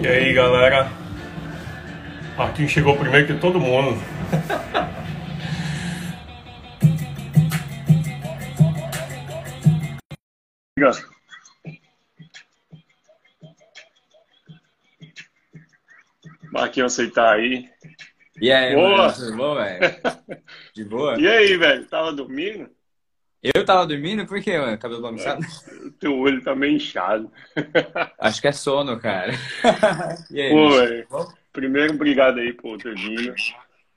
E aí galera, Marquinhos chegou primeiro que todo mundo. Marquinhos aceitar aí. E aí, Boa. mano, velho? De boa? E aí, velho, tava dormindo? Eu tava dormindo? Por quê, mano? Cabelo bagunçado? O teu olho tá meio inchado. Acho que é sono, cara. E aí, Pô, velho, primeiro, obrigado aí por ter vindo.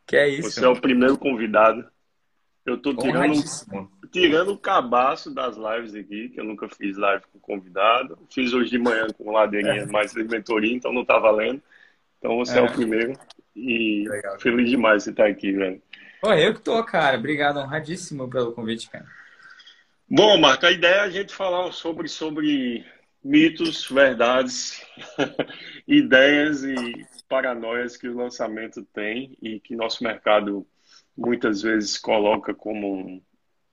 Que é isso? Você é o primeiro convidado. Eu tô tirando, tirando o cabaço das lives aqui, que eu nunca fiz live com convidado. Fiz hoje de manhã com ladeirinha, mais de mentoria, então não tá valendo. Então você é, É. o primeiro. E Legal. feliz demais de você estar aqui, velho. Pô, eu que tô, cara. Obrigado, honradíssimo pelo convite, cara. Bom, Marco, a ideia é a gente falar sobre, sobre mitos, verdades, ideias e paranoias que o lançamento tem e que nosso mercado muitas vezes coloca como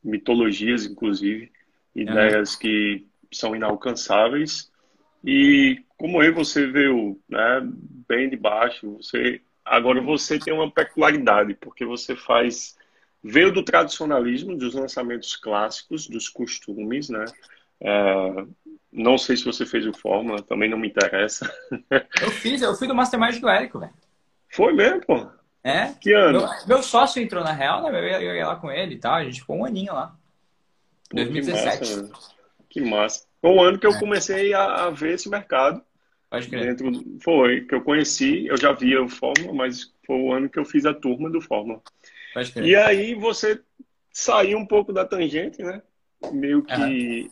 mitologias, inclusive, ideias que são inalcançáveis. E como eu, você veio né, bem de baixo, você agora você tem uma peculiaridade, porque você faz veio do tradicionalismo, dos lançamentos clássicos, dos costumes, né? É, não sei se você fez o Fórmula, também não me interessa. Eu fiz, eu fui do Mastermind do Érico, velho. Foi mesmo, pô. É? Que ano? Meu, meu sócio entrou na real, né? Eu ia, eu ia lá com ele e tal. A gente ficou um aninho lá. Pô, que 2017. massa, mano. Que massa. Foi um ano que eu É. comecei a, a ver esse mercado. Pode crer. Dentro, foi que eu conheci, eu já via o Fórmula, mas foi o ano que eu fiz a turma do Fórmula. Pode crer. E aí você saiu um pouco da tangente, né? Meio que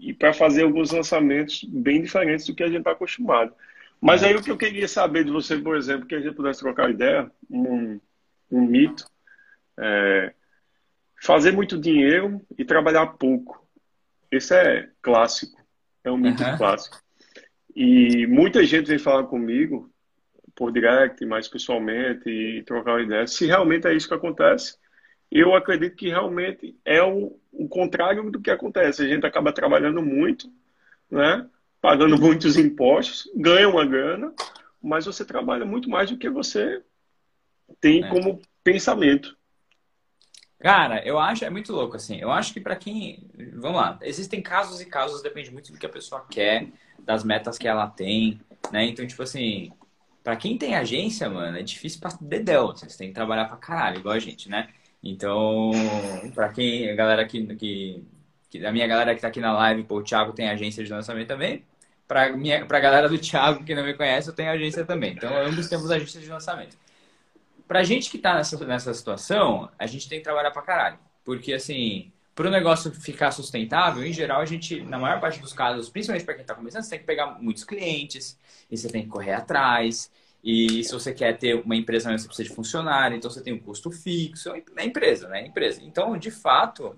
e para fazer alguns lançamentos bem diferentes do que a gente está acostumado. Mas aí o que eu queria saber de você, por exemplo, que a gente pudesse trocar ideia, um, um mito, é, fazer muito dinheiro e trabalhar pouco. Esse é clássico, é um mito Aham. clássico. E muita gente vem falar comigo por direct, mais pessoalmente, e trocar uma ideia. Se realmente é isso que acontece, eu acredito que realmente é o, o contrário do que acontece. A gente acaba trabalhando muito, né? Pagando muitos impostos, ganha uma grana, mas você trabalha muito mais do que você tem É. como pensamento. Cara, eu acho, é muito louco, assim. Eu acho que pra quem. Vamos lá, existem casos e casos, depende muito do que a pessoa quer, das metas que ela tem, né? Então, tipo assim, pra quem tem agência, mano, é difícil pra dedéu. assim, Você tem que trabalhar pra caralho, igual a gente, né? Então, pra quem, a galera que, que, que. A minha galera que tá aqui na live, pô, o Thiago tem agência de lançamento também. Pra, minha, pra galera do Thiago que não me conhece, eu tenho agência também. Então, ambos temos agência de lançamento. Pra gente que tá nessa, nessa situação, a gente tem que trabalhar pra caralho. Porque, assim, para o negócio ficar sustentável, em geral, a gente, na maior parte dos casos, principalmente para quem está começando, você tem que pegar muitos clientes, e você tem que correr atrás. E se você quer ter uma empresa, você precisa de funcionário, então você tem um custo fixo. É empresa, né? É empresa. Então, de fato,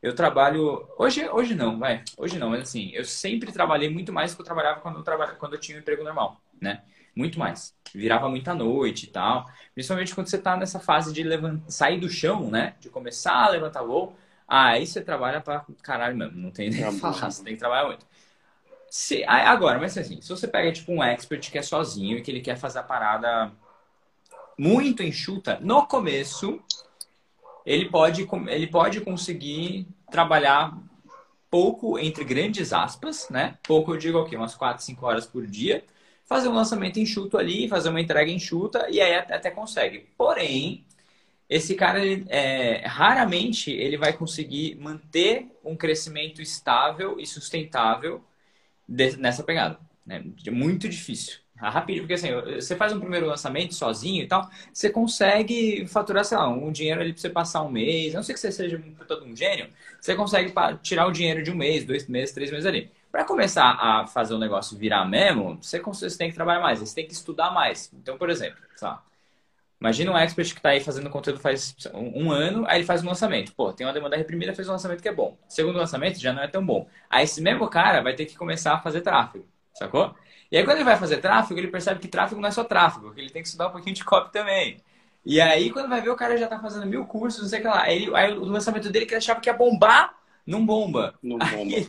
eu trabalho. Hoje, hoje não, vai. Hoje não, mas assim, eu sempre trabalhei muito mais do que eu trabalhava quando eu, trabalha... quando eu tinha um emprego normal, né? Muito mais. Virava muita noite e tal. Principalmente quando você tá nessa fase de levant... sair do chão, né? De começar a levantar voo. Aí você trabalha pra caralho mesmo. Não tem nem o que falar. Você tem que trabalhar muito. Se... Agora, mas assim, se você pega tipo um expert que é sozinho e que ele quer fazer a parada muito enxuta, no começo, ele pode, ele pode conseguir trabalhar pouco, entre grandes aspas, né? Pouco eu digo o quê? Umas 4, 5 horas por dia. Fazer um lançamento enxuto ali, fazer uma entrega enxuta e aí até, consegue. Porém, esse cara, ele, é, raramente ele vai conseguir manter um crescimento estável e sustentável de, nessa pegada. É muito difícil. Rapidinho, porque assim, você faz um primeiro lançamento sozinho e tal, você consegue faturar, sei lá, um dinheiro ali pra você passar um mês, a não sei que você seja todo um gênio, você consegue tirar o dinheiro de um mês, dois meses, três meses ali. Para começar a fazer o negócio virar mesmo, você, você tem que trabalhar mais, você tem que estudar mais. Então, por exemplo, lá, imagina um expert que está aí fazendo conteúdo faz um ano, aí ele faz um lançamento. Pô, tem uma demanda reprimida, fez um lançamento que é bom. Segundo lançamento já não é tão bom. Aí esse mesmo cara vai ter que começar a fazer tráfego. sacou? E aí quando ele vai fazer tráfego, ele percebe que tráfego não é só tráfego, que ele tem que estudar um pouquinho de copy também. E aí quando vai ver, o cara já tá fazendo mil cursos, não sei o que lá. Aí, aí o lançamento dele que ele achava que ia bombar, não bomba. Não bomba. Aí,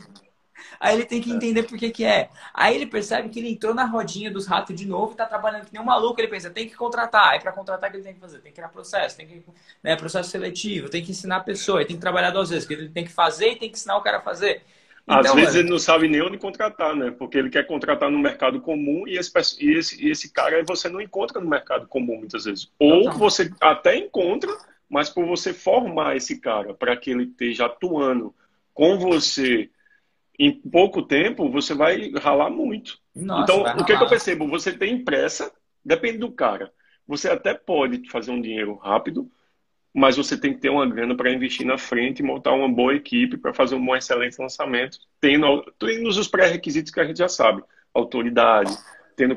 aí ele tem que entender por que que é. Aí ele percebe que ele entrou na rodinha dos ratos de novo e tá trabalhando que nem um maluco. Ele pensa, tem que contratar. Aí para contratar, o que ele tem que fazer? Tem que criar processo, tem que... Né, processo seletivo, tem que ensinar a pessoa, tem que trabalhar duas vezes. Ele tem que fazer e tem que ensinar o cara a fazer. Então, Às vezes ele não sabe nem onde contratar, né? Porque ele quer contratar no mercado comum e esse, e esse, e esse cara você não encontra no mercado comum muitas vezes. Ou você até encontra, mas por você formar esse cara para que ele esteja atuando com você em pouco tempo, você vai ralar muito. Nossa, então, o que, que eu percebo? Você tem pressa, depende do cara. Você até pode fazer um dinheiro rápido, mas você tem que ter uma grana para investir na frente e montar uma boa equipe para fazer um excelente lançamento, tendo, tendo os pré-requisitos que a gente já sabe, autoridade, tendo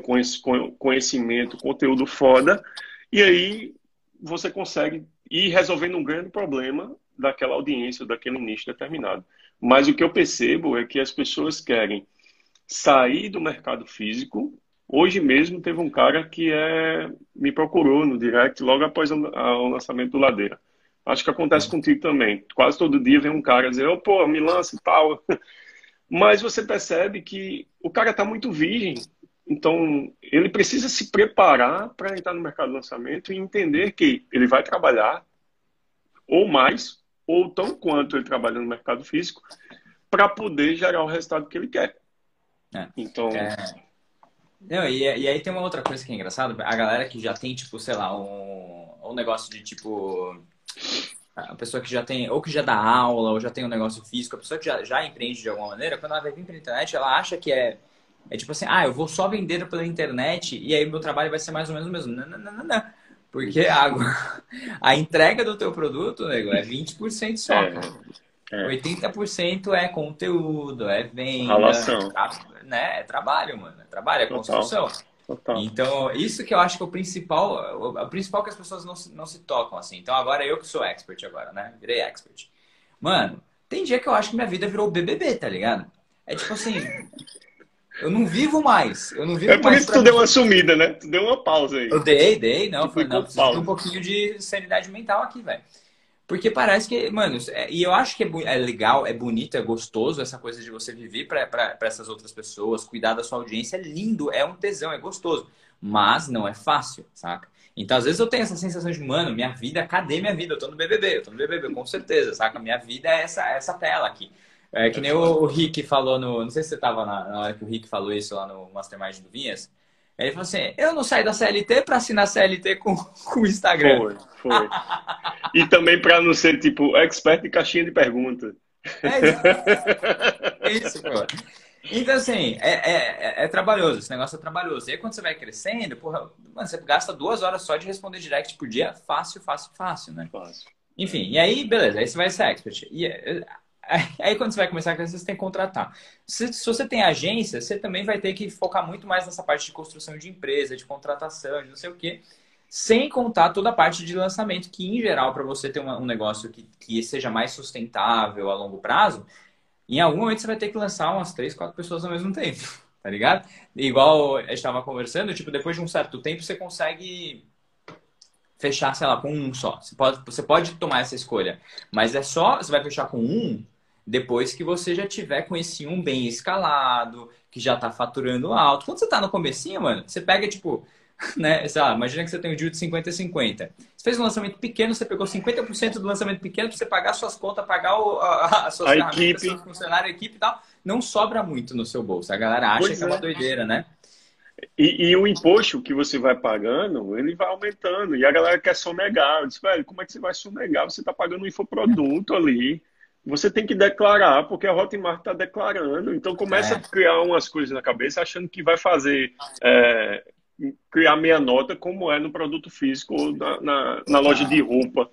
conhecimento, conteúdo foda, e aí você consegue ir resolvendo um grande problema daquela audiência, daquele nicho determinado. Mas o que eu percebo é que as pessoas querem sair do mercado físico Hoje mesmo teve um cara que é, me procurou no direct logo após o lançamento do Ladeira. Acho que acontece uhum. contigo também. Quase todo dia vem um cara dizer, oh, pô, me lança e tal. Mas você percebe que o cara está muito virgem. Então, ele precisa se preparar para entrar no mercado de lançamento e entender que ele vai trabalhar ou mais, ou tão quanto ele trabalha no mercado físico, para poder gerar o resultado que ele quer. É. Então. É não, e, e aí tem uma outra coisa que é engraçada, a galera que já tem, tipo, sei lá, um, um negócio de tipo. A pessoa que já tem, ou que já dá aula, ou já tem um negócio físico, a pessoa que já, já empreende de alguma maneira, quando ela vai vir pela internet, ela acha que é, é tipo assim, ah, eu vou só vender pela internet e aí meu trabalho vai ser mais ou menos o mesmo. Não, não, não, não, não. Porque a, a entrega do teu produto, nego, é 20% só. É, é. 80% é conteúdo, é venda. Relação né? É trabalho, mano. É trabalho, é construção. Total. Então, isso que eu acho que é o principal, o principal que as pessoas não se, não se tocam, assim. Então, agora eu que sou expert agora, né? Virei expert. Mano, tem dia que eu acho que minha vida virou BBB, tá ligado? É tipo assim, eu não vivo mais. Eu não vivo é por isso que tu deu uma sumida, né? Tu deu uma pausa aí. Eu dei, dei, não. Foi, não, preciso de um pouquinho de sanidade mental aqui, velho. Porque parece que, mano, é, e eu acho que é, é, legal, é bonito, é gostoso essa coisa de você viver para essas outras pessoas, cuidar da sua audiência, é lindo, é um tesão, é gostoso. Mas não é fácil, saca? Então, às vezes eu tenho essa sensação de, mano, minha vida, cadê minha vida? Eu tô no BBB, eu tô no BBB, com certeza, saca? Minha vida é essa, essa tela aqui. É que nem o, Rick falou no. Não sei se você tava na, na hora que o Rick falou isso lá no Mastermind do Vinhas. Ele falou assim: eu não saí da CLT para assinar CLT com, com o Instagram. Foi, foi. e também para não ser tipo expert de caixinha de pergunta. É isso, pô. Então, assim, é, é, é, é, trabalhoso, esse negócio é trabalhoso. E aí, quando você vai crescendo, porra, mano, você gasta duas horas só de responder direct por dia, fácil, fácil, fácil, né? Fácil. Enfim, e aí, beleza, aí você vai ser expert. E Aí quando você vai começar crescer, você tem que contratar. Se, se, você tem agência, você também vai ter que focar muito mais nessa parte de construção de empresa, de contratação, de não sei o quê. Sem contar toda a parte de lançamento, que em geral, para você ter uma, um negócio que, que seja mais sustentável a longo prazo, em algum momento você vai ter que lançar umas três, quatro pessoas ao mesmo tempo, tá ligado? Igual a gente estava conversando, tipo, depois de um certo tempo você consegue fechar, sei lá, com um só. Você pode, você pode tomar essa escolha, mas é só, você vai fechar com um depois que você já tiver com esse um bem escalado, que já tá faturando alto. Quando você tá no comecinho, mano, você pega, tipo, né, sei lá, imagina que você tem um deal de 50 50. Você fez um lançamento pequeno, você pegou 50% do lançamento pequeno para você pagar suas contas, pagar o, a, a, equipe, seus funcionários, a equipe e tal. Não sobra muito no seu bolso. A galera acha pois que é. é uma doideira, né? E, e, o imposto que você vai pagando, ele vai aumentando. E a galera quer sonegar. Eu disse, velho, como é que você vai sonegar? Você está pagando um infoproduto ali você tem que declarar, porque a Hotmart está declarando. Então começa é. a criar umas coisas na cabeça achando que vai fazer é, criar meia nota como é no produto físico ou na, na, na loja de roupa.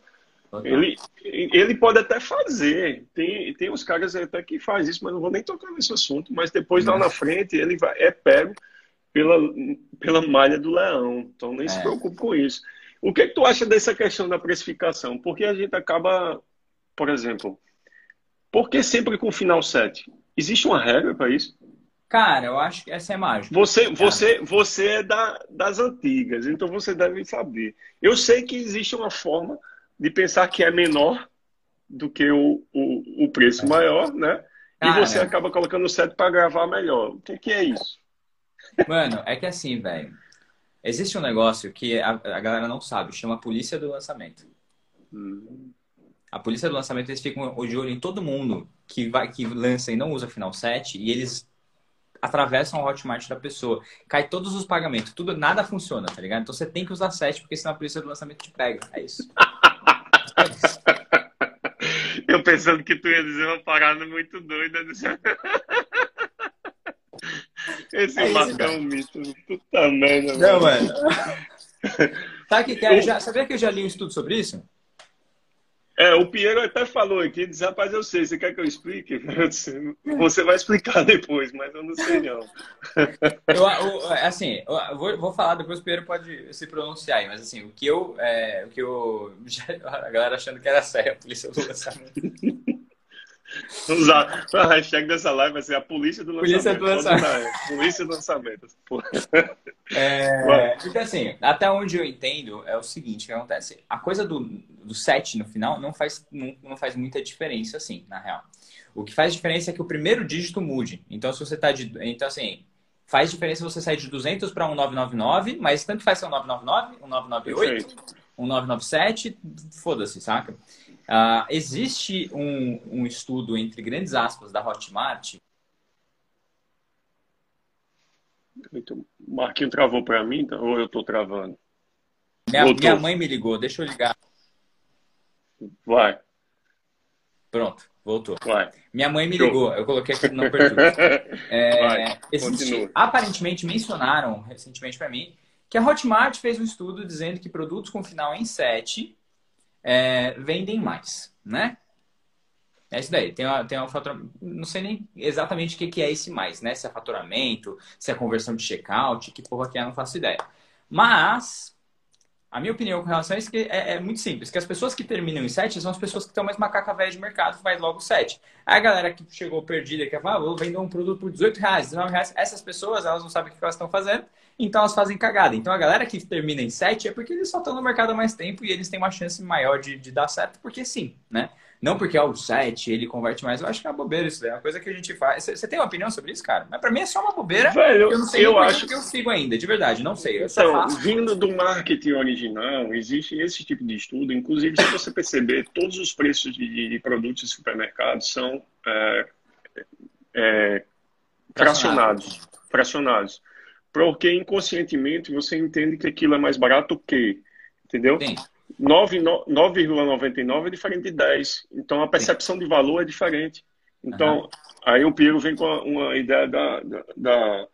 Ele, ele pode até fazer. Tem, tem uns caras até que faz isso, mas não vou nem tocar nesse assunto. Mas depois lá na frente ele vai, é pego pela, pela malha do leão. Então nem é. se preocupe com isso. O que, é que tu acha dessa questão da precificação? Porque a gente acaba, por exemplo, por que sempre com final 7? Existe uma regra para isso? Cara, eu acho que essa é mágica. Você, você, você é da, das antigas, então você deve saber. Eu sei que existe uma forma de pensar que é menor do que o, o, o preço maior, né? Cara, e você acaba colocando o set para gravar melhor. O que, que é isso? Mano, é que assim, velho. Existe um negócio que a, a, galera não sabe, chama polícia do lançamento. Hum. A polícia do lançamento, eles ficam de olho em todo mundo que, vai, que lança e não usa final 7 e eles atravessam o Hotmart da pessoa. Cai todos os pagamentos, tudo, nada funciona, tá ligado? Então você tem que usar 7 porque senão a polícia do lançamento te pega. É isso. é isso. Eu pensando que tu ia dizer uma parada muito doida. Esse é Marco é um mito. Puta merda. Não, mano. Sabe que, eu... já, sabia que eu já li um estudo sobre isso? É, o Piero até falou aqui, disse, rapaz, eu sei, você quer que eu explique? Você vai explicar depois, mas eu não sei não. Eu, assim, eu vou, vou, falar, depois o Piero pode se pronunciar aí, mas assim, o que eu, é, o que eu, a galera achando que era sério, a polícia do lançamento. Usar a hashtag dessa live vai ser a polícia do lançamento. Polícia do lançamento. Polícia do lançamento. É, porque assim, até onde eu entendo é o seguinte que acontece. A coisa do, do set no final não faz, não, não faz muita diferença, assim, na real. O que faz diferença é que o primeiro dígito mude. Então, se você tá de. Então, assim, faz diferença você sair de 200 para um 999, mas tanto faz ser um 999, um 998, Perfeito. um 997, foda-se, saca? Uh, existe um, um estudo, entre grandes aspas, da Hotmart. O Marquinho travou para mim, então, ou eu estou travando? Minha, minha mãe me ligou, deixa eu ligar. Vai. Pronto, voltou. Vai. Minha mãe me ligou, eu coloquei aqui no perturbe. É, existe, aparentemente mencionaram recentemente para mim que a Hotmart fez um estudo dizendo que produtos com final em 7 é, vendem mais, né? É isso daí. Tem uma, tem uma. Não sei nem exatamente o que, que é esse mais, né? Se é faturamento, se é conversão de checkout, que porra que é, não faço ideia. Mas, a minha opinião com relação a isso é, é, muito simples, que as pessoas que terminam em 7 são as pessoas que estão mais macaca velha de mercado, vai logo 7. Aí a galera que chegou perdida, que fala, ah, vou vender um produto por 18 reais, 19 reais, essas pessoas, elas não sabem o que elas estão fazendo, então elas fazem cagada. Então a galera que termina em 7 é porque eles só estão no mercado há mais tempo e eles têm uma chance maior de, de dar certo, porque sim, né? Não porque é o 7, ele converte mais. Eu acho que é uma bobeira isso, é uma coisa que a gente faz. Você tem uma opinião sobre isso, cara? Mas pra mim é só uma bobeira. Velho, eu não sei eu acho que eu sigo ainda, de verdade, não sei. Eu então, faço... vindo do marketing original, existe esse tipo de estudo. Inclusive, se você perceber, todos os preços de, de produtos de supermercado são é, é, fracionados. Fracionados porque inconscientemente você entende que aquilo é mais barato que, entendeu? 9,99 é diferente de 10. Então a percepção Sim. de valor é diferente. Então, uhum. aí o Piero vem com uma ideia da, da, da,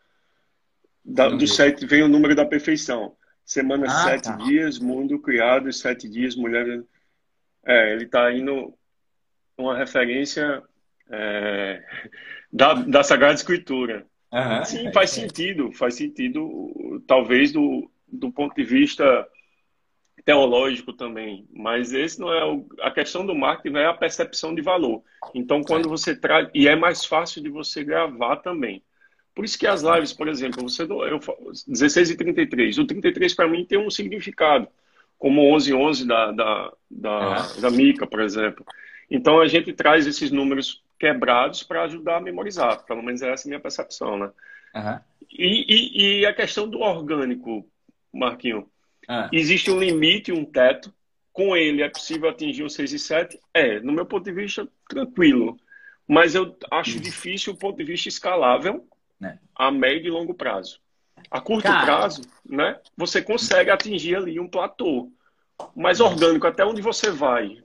da do sete, vem o número da perfeição. Semana ah, sete tá. dias, mundo criado, sete dias, mulher. É, ele está indo uma referência é, da, da Sagrada Escritura. Uhum. Sim, faz sentido, faz sentido, talvez do, do ponto de vista teológico também, mas esse não é o, a questão do marketing é a percepção de valor. Então, quando você traz e é mais fácil de você gravar também. Por isso que as lives, por exemplo, você eu 16 e 33, o 33 para mim tem um significado, como 11 11 da da da, uhum. da Mica, por exemplo. Então a gente traz esses números quebrados para ajudar a memorizar. Pelo menos essa é a minha percepção, né? Uhum. E, e, e, a questão do orgânico, Marquinho. Uhum. Existe um limite, um teto. Com ele é possível atingir um 6 e 7? É, no meu ponto de vista, tranquilo. Mas eu acho difícil o ponto de vista escalável é. a médio e longo prazo. A curto Cara... prazo, né, você consegue atingir ali um platô. Mas orgânico, até onde você vai?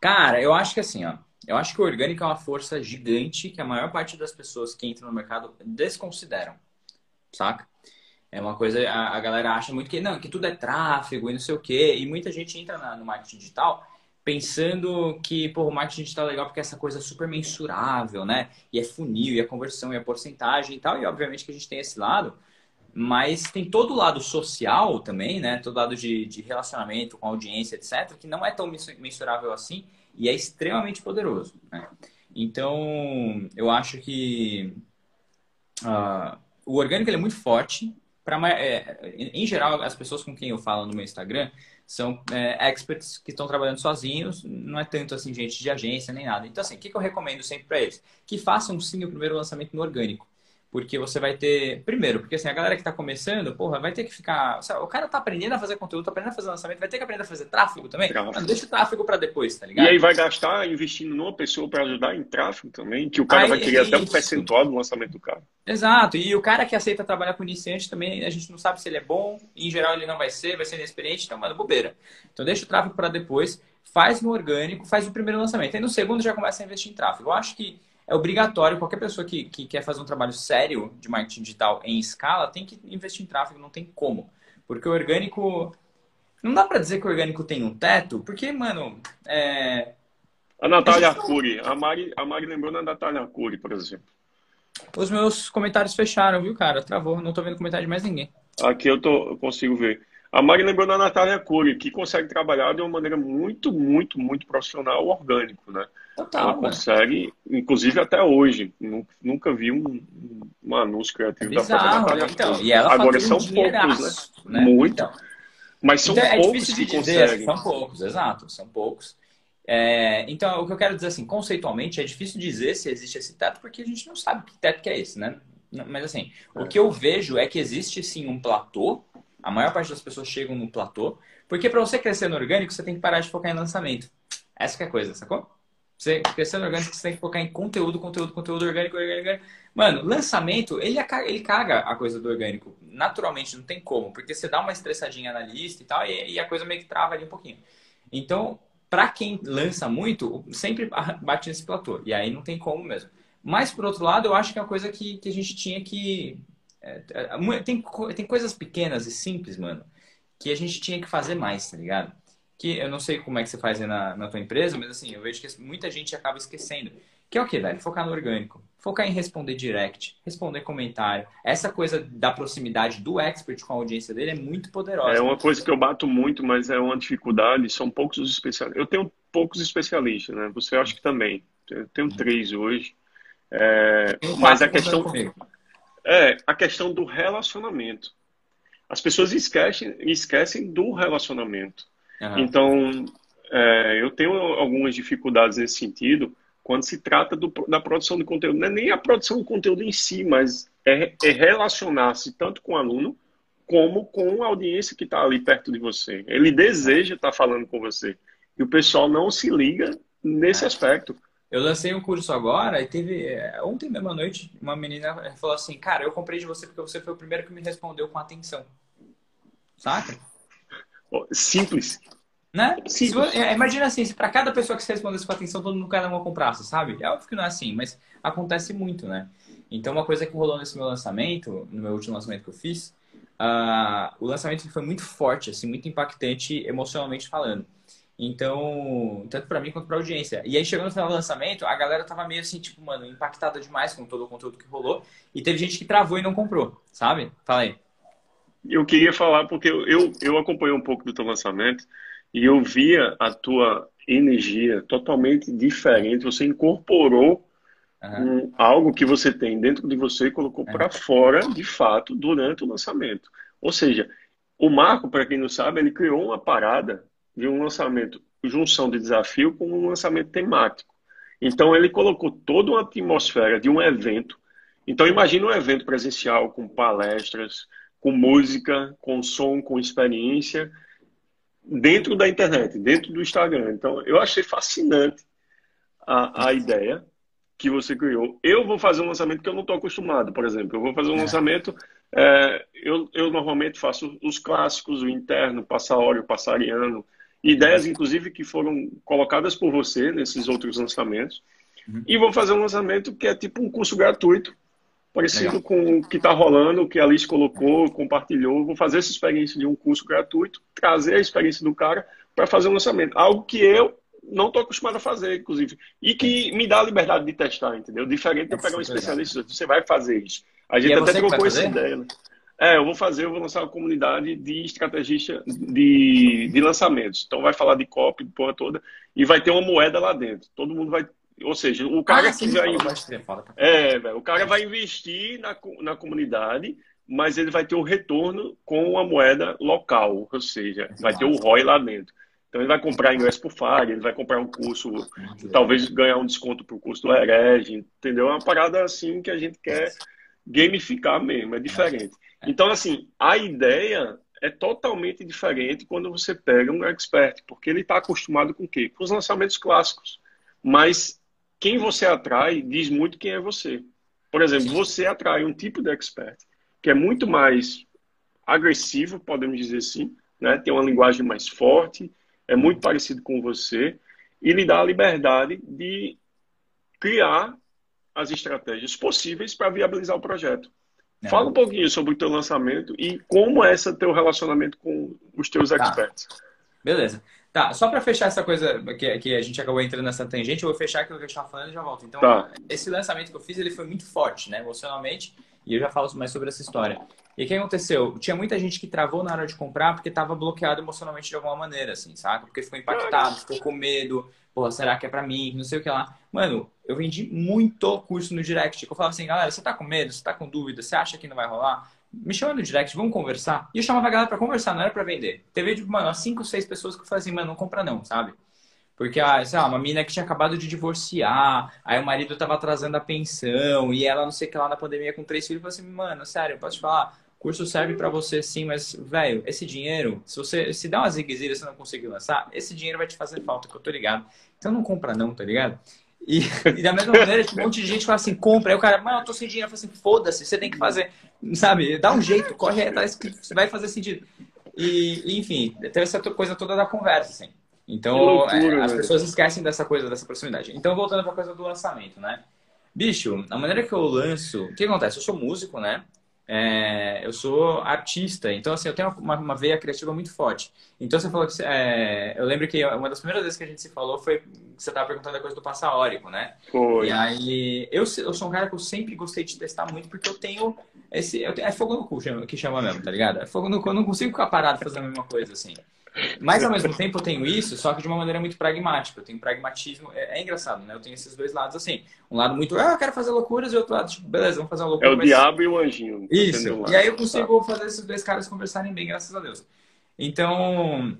Cara, eu acho que assim, ó. Eu acho que o orgânico é uma força gigante que a maior parte das pessoas que entram no mercado desconsideram, saca? É uma coisa, a, a galera acha muito que não, que tudo é tráfego e não sei o quê, e muita gente entra na, no marketing digital pensando que pô, o marketing digital é legal porque é essa coisa super mensurável, né? E é funil, e a é conversão, e a é porcentagem e tal, e obviamente que a gente tem esse lado, mas tem todo o lado social também, né? Todo lado de, de relacionamento com audiência, etc., que não é tão mensurável assim, e é extremamente poderoso. Né? Então, eu acho que uh, o orgânico é muito forte. Pra, é, em geral, as pessoas com quem eu falo no meu Instagram são é, experts que estão trabalhando sozinhos, não é tanto assim gente de agência nem nada. Então, assim, o que, que eu recomendo sempre para eles? Que façam sim o primeiro lançamento no orgânico. Porque você vai ter. Primeiro, porque assim, a galera que está começando, porra, vai ter que ficar. O cara tá aprendendo a fazer conteúdo, tá aprendendo a fazer lançamento, vai ter que aprender a fazer tráfego também. Tráfego. Mas deixa o tráfego para depois, tá ligado? E aí vai gastar investindo numa pessoa para ajudar em tráfego também, que o cara aí, vai querer até um percentual do lançamento do cara. Exato. E o cara que aceita trabalhar com iniciante também, a gente não sabe se ele é bom, em geral ele não vai ser, vai ser inexperiente, então manda bobeira. Então deixa o tráfego para depois, faz no orgânico, faz o primeiro lançamento. Aí no segundo já começa a investir em tráfego. Eu acho que é obrigatório, qualquer pessoa que, que quer fazer um trabalho sério de marketing digital em escala tem que investir em tráfego, não tem como. Porque o orgânico. Não dá para dizer que o orgânico tem um teto, porque, mano. É... A Natália Arcuri. A Mari, a Mari lembrou da Natália Arcuri, por exemplo. Os meus comentários fecharam, viu, cara? Travou. Não tô vendo comentário de mais ninguém. Aqui eu, tô, eu consigo ver. A Mari lembrou da Natália Cury, que consegue trabalhar de uma maneira muito, muito, muito profissional, orgânico, né? Total, Ela consegue, inclusive até hoje. Nunca vi um, um anúncio criativo é bizarro, da própria Natália então, E ela Agora são um poucos, né? né? Muito. Então, Mas são então, é poucos que dizer, conseguem. São poucos, exato, são poucos. É, então, o que eu quero dizer assim, conceitualmente, é difícil dizer se existe esse teto, porque a gente não sabe que teto que é esse, né? Mas assim, é. o que eu vejo é que existe sim um platô a maior parte das pessoas chegam no platô. Porque para você crescer no orgânico, você tem que parar de focar em lançamento. Essa que é a coisa, sacou? Você no orgânico, você tem que focar em conteúdo, conteúdo, conteúdo orgânico, orgânico, orgânico. Mano, lançamento, ele, ele caga a coisa do orgânico. Naturalmente, não tem como. Porque você dá uma estressadinha na lista e tal, e, e a coisa meio que trava ali um pouquinho. Então, para quem lança muito, sempre bate nesse platô. E aí não tem como mesmo. Mas, por outro lado, eu acho que é uma coisa que, que a gente tinha que é, é, tem, tem coisas pequenas e simples, mano, que a gente tinha que fazer mais, tá ligado? Que eu não sei como é que você faz na, na tua empresa, mas assim, eu vejo que muita gente acaba esquecendo. Que é o que, velho? Focar no orgânico. Focar em responder direct, responder comentário. Essa coisa da proximidade do expert com a audiência dele é muito poderosa. É uma coisa que eu bato muito, mas é uma dificuldade. São poucos os especialistas. Eu tenho poucos especialistas, né? Você acha que também. Eu tenho três hoje. É... mas a questão. Comigo. É, a questão do relacionamento. As pessoas esquecem, esquecem do relacionamento. Uhum. Então, é, eu tenho algumas dificuldades nesse sentido quando se trata do, da produção de conteúdo. Não é nem a produção de conteúdo em si, mas é, é relacionar-se tanto com o aluno como com a audiência que está ali perto de você. Ele deseja estar tá falando com você. E o pessoal não se liga nesse é. aspecto. Eu lancei um curso agora e teve. É, ontem mesmo à noite, uma menina falou assim: Cara, eu comprei de você porque você foi o primeiro que me respondeu com atenção. Saca? Simples. Né? Simples. É, imagina assim: se para cada pessoa que você respondesse com atenção, todo mundo cada uma comprasse, sabe? É óbvio que não é assim, mas acontece muito, né? Então, uma coisa que rolou nesse meu lançamento, no meu último lançamento que eu fiz, uh, o lançamento foi muito forte, assim, muito impactante emocionalmente falando. Então, tanto para mim quanto para audiência. E aí, chegando no final do lançamento, a galera tava meio assim, tipo, mano, impactada demais com todo o conteúdo que rolou. E teve gente que travou e não comprou, sabe? Fala aí. Eu queria falar, porque eu, eu acompanhei um pouco do teu lançamento e eu via a tua energia totalmente diferente. Você incorporou uhum. um, algo que você tem dentro de você e colocou uhum. para fora, de fato, durante o lançamento. Ou seja, o Marco, para quem não sabe, ele criou uma parada de um lançamento junção de desafio com um lançamento temático. Então ele colocou toda uma atmosfera de um evento. Então imagine um evento presencial com palestras, com música, com som, com experiência dentro da internet, dentro do Instagram. Então eu achei fascinante a, a ideia que você criou. Eu vou fazer um lançamento que eu não estou acostumado, por exemplo. Eu vou fazer um é. lançamento. É, eu, eu normalmente faço os clássicos, o interno, passaório, passariano, ideias, inclusive, que foram colocadas por você nesses outros lançamentos. Uhum. E vou fazer um lançamento que é tipo um curso gratuito, parecido Legal. com o que está rolando, o que a Alice colocou, compartilhou. Vou fazer essa experiência de um curso gratuito, trazer a experiência do cara para fazer um lançamento. Algo que eu não estou acostumado a fazer, inclusive. E que me dá a liberdade de testar, entendeu? Diferente de eu pegar um especialista, você vai fazer isso. A gente é até trocou essa ideia, né? É, eu vou fazer, eu vou lançar uma comunidade de estrategista de, de lançamentos. Então vai falar de copy, porra toda, e vai ter uma moeda lá dentro. Todo mundo vai, Ou seja, o cara Ah, que vai. pode fala. É, o cara vai investir na, na comunidade, mas ele vai ter o retorno com a moeda local, ou seja, vai ter o ROI lá dentro. Então ele vai comprar ingresso por Fire, ele vai comprar um curso, talvez ganhar um desconto pro curso do Herege, entendeu? É uma parada assim que a gente quer gamificar mesmo, é diferente. Então, assim, a ideia é totalmente diferente quando você pega um expert, porque ele está acostumado com o quê? Com os lançamentos clássicos. Mas quem você atrai diz muito quem é você. Por exemplo, você atrai um tipo de expert que é muito mais agressivo, podemos dizer assim, né? tem uma linguagem mais forte, é muito parecido com você, e lhe dá a liberdade de criar as estratégias possíveis para viabilizar o projeto. Não. Fala um pouquinho sobre o teu lançamento e como é esse teu relacionamento com os teus Tá. experts. Beleza. Tá, só pra fechar essa coisa que, que a gente acabou entrando nessa tangente, eu vou fechar aquilo que eu estava falando e já volto. Então, Tá. esse lançamento que eu fiz, ele foi muito forte, né, emocionalmente, e eu já falo mais sobre essa história. E o que aconteceu? Tinha muita gente que travou na hora de comprar porque estava bloqueado emocionalmente de alguma maneira, assim, saca? Porque ficou impactado, ficou com medo, pô, será que é pra mim? Não sei o que lá. Mano, eu vendi muito curso no direct. Eu falava assim, galera, você tá com medo? Você tá com dúvida? Você acha que não vai rolar? Me chama no direct, vamos conversar. E eu chamava a galera pra conversar, não era pra vender. Teve, tipo, mano, 5, 6 pessoas que eu falei assim, mano, não compra não, sabe? Porque, ah, sei lá, uma mina que tinha acabado de divorciar, aí o marido tava atrasando a pensão, e ela não sei o que lá na pandemia com três filhos, eu falei assim, mano, sério, eu posso te falar, curso serve pra você sim, mas, velho, esse dinheiro, se você se dá uma zigueira e você não conseguir lançar, esse dinheiro vai te fazer falta, que eu tô ligado. Então não compra não, tá ligado? E, e da mesma maneira, tipo, um monte de gente fala assim, compra. Aí o cara, mano, eu tô sem dinheiro. Eu falo assim, foda-se, você tem que fazer, sabe? Dá um jeito, corre atrás que vai fazer sentido. E, enfim, teve essa coisa toda da conversa, assim. Então, loucura, é, as pessoas esquecem dessa coisa, dessa proximidade. Então, voltando pra coisa do lançamento, né? Bicho, a maneira que eu lanço, o que acontece? Eu sou músico, né? É, eu sou artista, então assim, eu tenho uma, uma veia criativa muito forte. Então você falou que é, eu lembro que uma das primeiras vezes que a gente se falou foi que você estava perguntando a coisa do passaórico, né? Foi. E aí eu, eu sou um cara que eu sempre gostei de testar muito porque eu tenho esse eu tenho- é fogo no cu que chama mesmo, tá ligado? É fogo no cu, eu não consigo ficar parado fazendo a mesma coisa assim. Mas ao mesmo tempo eu tenho isso, só que de uma maneira muito pragmática. Eu tenho pragmatismo, é, é engraçado, né? Eu tenho esses dois lados assim. Um lado muito, ah, eu quero fazer loucuras, e outro lado, tipo, beleza, vamos fazer uma É loucura. o mas- diabo e o anjinho. isso. E aí eu consigo fazer esses dois caras conversarem bem, graças a Deus. Então,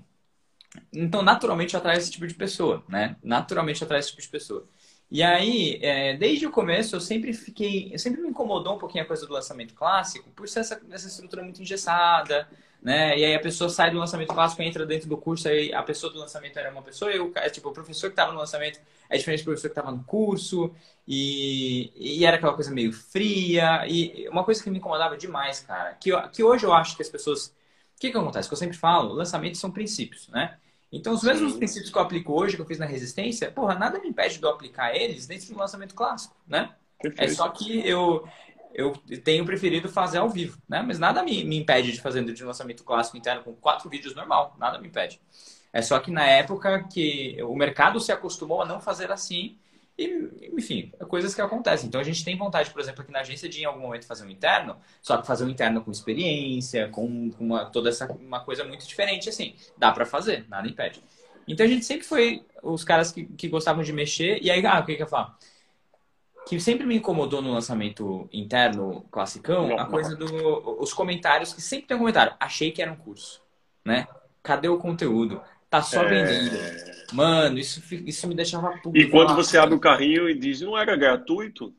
então naturalmente atrai esse tipo de pessoa, né? Naturalmente atrai esse tipo de pessoa. E aí, é, desde o começo, eu sempre fiquei, eu sempre me incomodou um pouquinho a coisa do lançamento clássico, por ser essa, essa estrutura muito engessada, né? E aí a pessoa sai do lançamento clássico, entra dentro do curso, aí a pessoa do lançamento era uma pessoa, e o, ca- tipo, o professor que estava no lançamento é diferente do professor que estava no curso, e, e era aquela coisa meio fria, e uma coisa que me incomodava demais, cara, que, eu- que hoje eu acho que as pessoas. O que que acontece? Que eu sempre falo, lançamentos são princípios, né? Então, os mesmos Sim. princípios que eu aplico hoje, que eu fiz na resistência, porra, nada me impede de eu aplicar eles dentro de um lançamento clássico, né? É Perfeito. só que eu, eu tenho preferido fazer ao vivo, né? Mas nada me, me impede de fazer de um lançamento clássico interno com quatro vídeos normal, nada me impede. É só que na época que o mercado se acostumou a não fazer assim, e, enfim, coisas que acontecem. Então a gente tem vontade, por exemplo, aqui na agência de em algum momento fazer um interno, só que fazer um interno com experiência, com uma, toda essa uma coisa muito diferente, assim. Dá pra fazer, nada impede. Então a gente sempre foi os caras que, que gostavam de mexer, e aí, ah, o que que eu falo? Que sempre me incomodou no lançamento interno classicão, a coisa do os comentários, que sempre tem um comentário, achei que era um curso, né? Cadê o conteúdo? Tá só vendendo. Mano, isso, isso me deixava puto. E quando você abre o carrinho e diz, não era gratuito?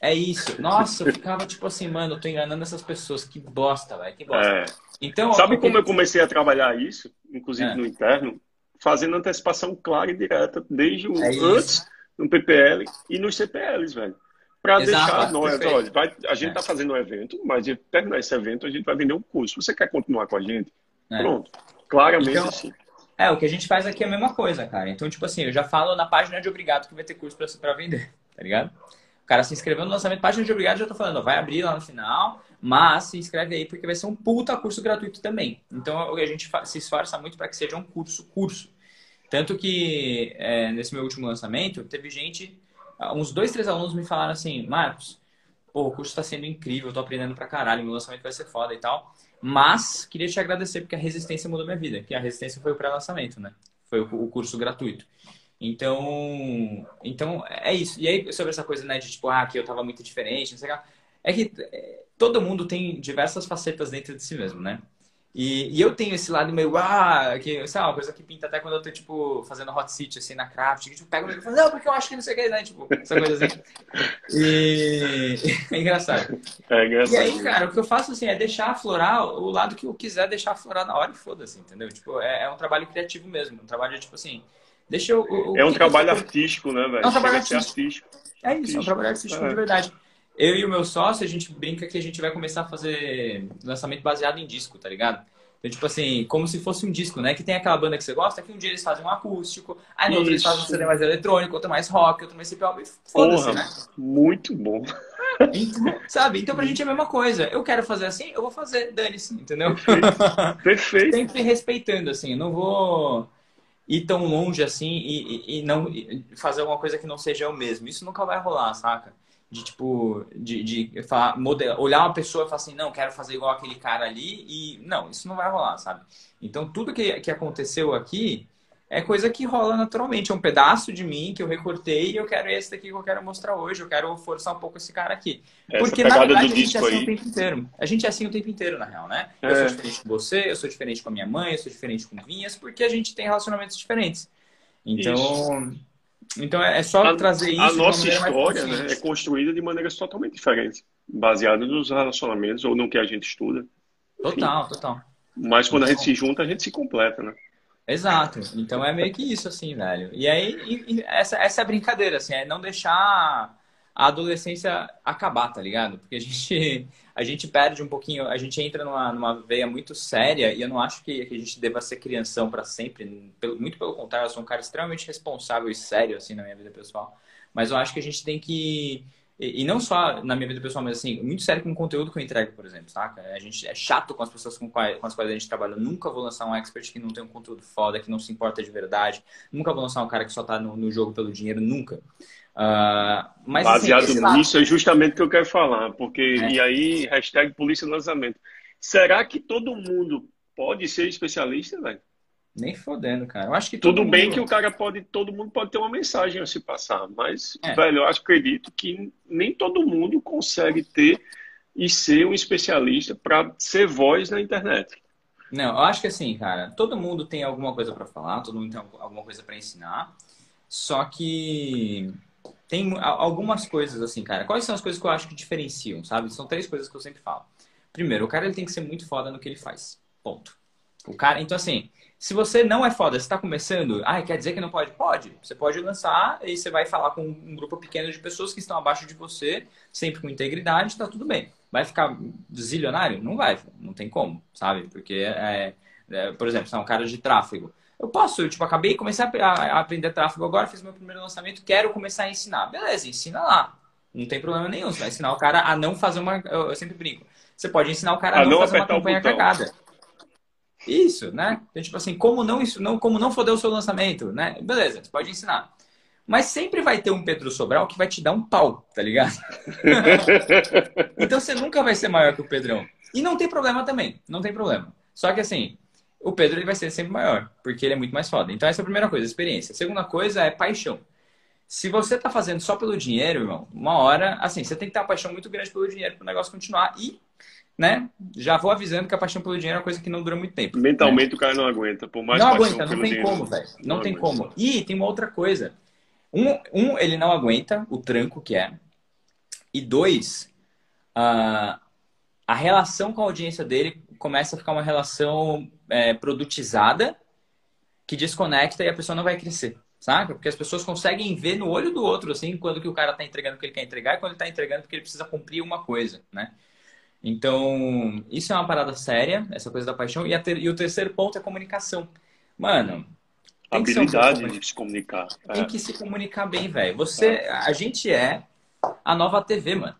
É isso. Nossa, eu ficava tipo assim, mano, eu tô enganando essas pessoas. Que bosta, velho. Que bosta. É. Então, Sabe eu como eu comecei a trabalhar isso, inclusive É. no interno? Fazendo antecipação clara e direta, desde o É antes, no PPL e nos CPLs, velho. Pra Exato, deixar nós, perfeito. olha, vai- a gente É. tá fazendo um evento, mas de terminar esse evento, a gente vai vender um curso. Você quer continuar com a gente? É. Pronto. Claramente Então, assim. É, o que a gente faz aqui é a mesma coisa, cara. Então, tipo assim, eu já falo na página de obrigado que vai ter curso pra, pra vender, tá ligado? O cara se inscreveu no lançamento, página de obrigado, já tô falando, ó, vai abrir lá no final, mas se inscreve aí porque vai ser um puta curso gratuito também. Então, a gente se esforça muito para que seja um curso, curso. Tanto que é, nesse meu último lançamento, teve gente, ah, uns dois, três alunos me falaram assim, Marcos, pô, o curso tá sendo incrível, tô aprendendo pra caralho, meu lançamento vai ser foda e tal. Mas queria te agradecer porque a resistência mudou minha vida, que a resistência foi o pré-lançamento, né? Foi o o curso gratuito. Então, então é isso. E aí, sobre essa coisa, né, de tipo, ah, que eu tava muito diferente, não sei o que. É que é, todo mundo tem diversas facetas dentro de si mesmo, né? E, e, eu tenho esse lado meio, ah, que, sei lá, uma coisa que pinta até quando eu tô, tipo, fazendo hot seat, assim, na craft, que, tipo, pego e falo, não, porque eu acho que não sei o que, né? Tipo, essa coisa assim. E é engraçado. É engraçado. E aí, cara, o que eu faço, assim, é deixar aflorar o lado que eu quiser deixar aflorar na hora e foda-se, entendeu? Tipo, é, é, um trabalho criativo mesmo, um trabalho, tipo assim, deixa eu... O, é um trabalho artístico, né, velho? É um trabalho artístico. artístico. É isso, é um trabalho artístico é. de verdade. Eu e o meu sócio, a gente brinca que a gente vai começar a fazer lançamento baseado em disco, tá ligado? Então, tipo assim, como se fosse um disco, né? Que tem aquela banda que você gosta, que um dia eles fazem um acústico, aí no outro eles fazem um CD mais eletrônico, outro mais rock, outro mais hip hop, foda-se, né? Muito bom. Então, sabe? Então pra gente é a mesma coisa. Eu quero fazer assim, eu vou fazer, dane-se, entendeu? Perfeito. Perfeito. Sempre respeitando, assim, não vou ir tão longe assim e, e, e não e fazer alguma coisa que não seja eu mesmo. Isso nunca vai rolar, saca? De tipo de, de falar, model, olhar uma pessoa e falar assim não quero fazer igual aquele cara ali e não isso não vai rolar sabe? Então tudo que, que aconteceu aqui é coisa que rola naturalmente. É um pedaço de mim que eu recortei e eu quero esse daqui que eu quero mostrar hoje. Eu quero forçar um pouco esse cara aqui. Essa porque na verdade a gente é assim aí. o tempo inteiro. A gente é assim o tempo inteiro na real né? É. eu sou diferente com você eu sou diferente com a minha mãe eu sou diferente com Vinhas porque a gente tem relacionamentos diferentes. Então Isso. Então é só a, trazer isso. A nossa história né, é construída de maneiras totalmente diferentes, baseada nos relacionamentos ou no que a gente estuda. Total, Enfim. total. Mas quando a gente se junta, a gente se completa, né? Exato. Então é meio que isso, assim, velho. E aí, e, e essa, essa é a brincadeira, assim, é não deixar a adolescência acabar, tá ligado? Porque a gente, a gente perde um pouquinho, a gente entra numa, numa veia muito séria e eu não acho que, que a gente deva ser crianção para sempre. Muito pelo contrário, eu sou um cara extremamente responsável e sério, assim, na minha vida pessoal. Mas eu acho que a gente tem que. E, não só na minha vida pessoal, mas assim, muito sério com o conteúdo que eu entrego, por exemplo, saca? A gente é chato com as pessoas com, com as quais a gente trabalha. Eu nunca vou lançar um expert que não tem um conteúdo foda, que não se importa de verdade. Nunca vou lançar um cara que só tá no, no jogo pelo dinheiro, nunca. Uh, mas, assim, Baseado assim, nisso, é justamente o que eu quero falar, porque é. e aí, hashtag polícia lançamento. Será que todo mundo pode ser especialista, velho? Nem fodendo, cara. Eu acho que tudo bem mundo... que o cara pode, todo mundo pode ter uma mensagem a se passar, mas, é. velho, eu acredito que nem todo mundo consegue ter e ser um especialista para ser voz na internet. Não, eu acho que assim, cara, todo mundo tem alguma coisa para falar, todo mundo tem alguma coisa para ensinar, só que tem algumas coisas assim, cara. Quais são as coisas que eu acho que diferenciam, sabe? São três coisas que eu sempre falo. Primeiro, o cara ele tem que ser muito foda no que ele faz. Ponto. O cara, então assim, se você não é foda, você está começando, ah, quer dizer que não pode? Pode. Você pode lançar e você vai falar com um grupo pequeno de pessoas que estão abaixo de você, sempre com integridade, tá tudo bem. Vai ficar zilionário? Não vai, não tem como, sabe? Porque, é, é, por exemplo, você é um cara de tráfego. Eu posso, eu, tipo, acabei de começar a, aprender tráfego agora, fiz meu primeiro lançamento, quero começar a ensinar. Beleza, ensina lá. Não tem problema nenhum. Você vai ensinar o cara a não fazer uma. Eu, sempre brinco. Você pode ensinar o cara a, a não, fazer uma campanha cagada. Isso, né? Então, tipo assim, como não, isso, não, como não foder o seu lançamento, né? Beleza, você pode ensinar. Mas sempre vai ter um Pedro Sobral que vai te dar um pau, tá ligado? então você nunca vai ser maior que o Pedrão. E não tem problema também, não tem problema. Só que assim, o Pedro ele vai ser sempre maior, porque ele é muito mais foda. Então essa é a primeira coisa, experiência. A segunda coisa é paixão. Se você tá fazendo só pelo dinheiro, irmão, uma hora, assim, você tem que ter uma paixão muito grande pelo dinheiro para o negócio continuar e, né, já vou avisando que a paixão pelo dinheiro é uma coisa que não dura muito tempo. Mentalmente né? o cara não aguenta, por mais Não aguenta, não tem dinheiro. como, velho. Não, não, tem aguenta. como. E tem uma outra coisa. Um, um, ele não aguenta o tranco que é. E dois, uh, a relação com a audiência dele começa a ficar uma relação é, produtizada que desconecta e a pessoa não vai crescer, sabe? Porque as pessoas conseguem ver no olho do outro, assim, quando que o cara está entregando o que ele quer entregar e quando ele está entregando porque ele precisa cumprir uma coisa, né? Então, isso é uma parada séria, essa coisa da paixão. E, ter... e o terceiro ponto é comunicação. Mano, tem habilidade um de se comunicar. Tem é. que se comunicar bem, velho. Você, a gente é a nova TV, mano.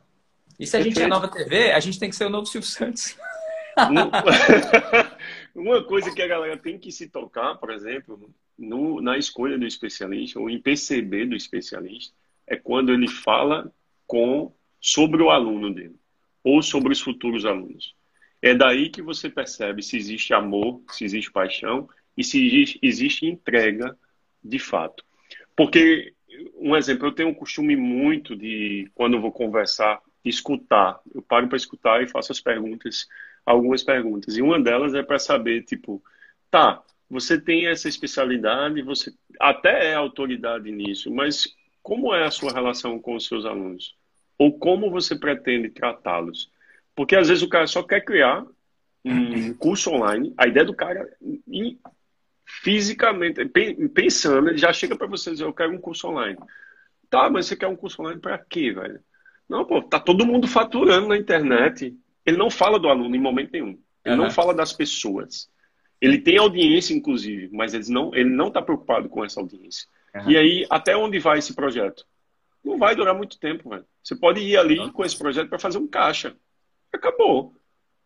E se a Perfeito. gente é a nova TV, a gente tem que ser o novo Silvio Santos. Uma coisa que a galera tem que se tocar, por exemplo, no, na escolha do especialista, ou em perceber do especialista, é quando ele fala com sobre o aluno dele, ou sobre os futuros alunos. É daí que você percebe se existe amor, se existe paixão e se existe, existe entrega de fato. Porque, um exemplo, eu tenho um costume muito de, quando vou conversar, escutar. Eu paro para escutar e faço as perguntas, algumas perguntas. E uma delas é para saber, tipo, tá, você tem essa especialidade, você até é autoridade nisso, mas como é a sua relação com os seus alunos? Ou como você pretende tratá-los? Porque às vezes o cara só quer criar um curso online, a ideia do cara fisicamente, pensando, ele já chega para você dizer, eu quero um curso online. Tá, mas você quer um curso online para quê, velho? Não, pô, tá todo mundo faturando na internet. Ele não fala do aluno em momento nenhum. Ele uhum. não fala das pessoas. Ele tem audiência, inclusive, mas ele não, ele não está preocupado com essa audiência. Uhum. E aí, até onde vai esse projeto? Não vai durar muito tempo, velho. Você pode ir ali uhum. com esse projeto para fazer um caixa. Acabou.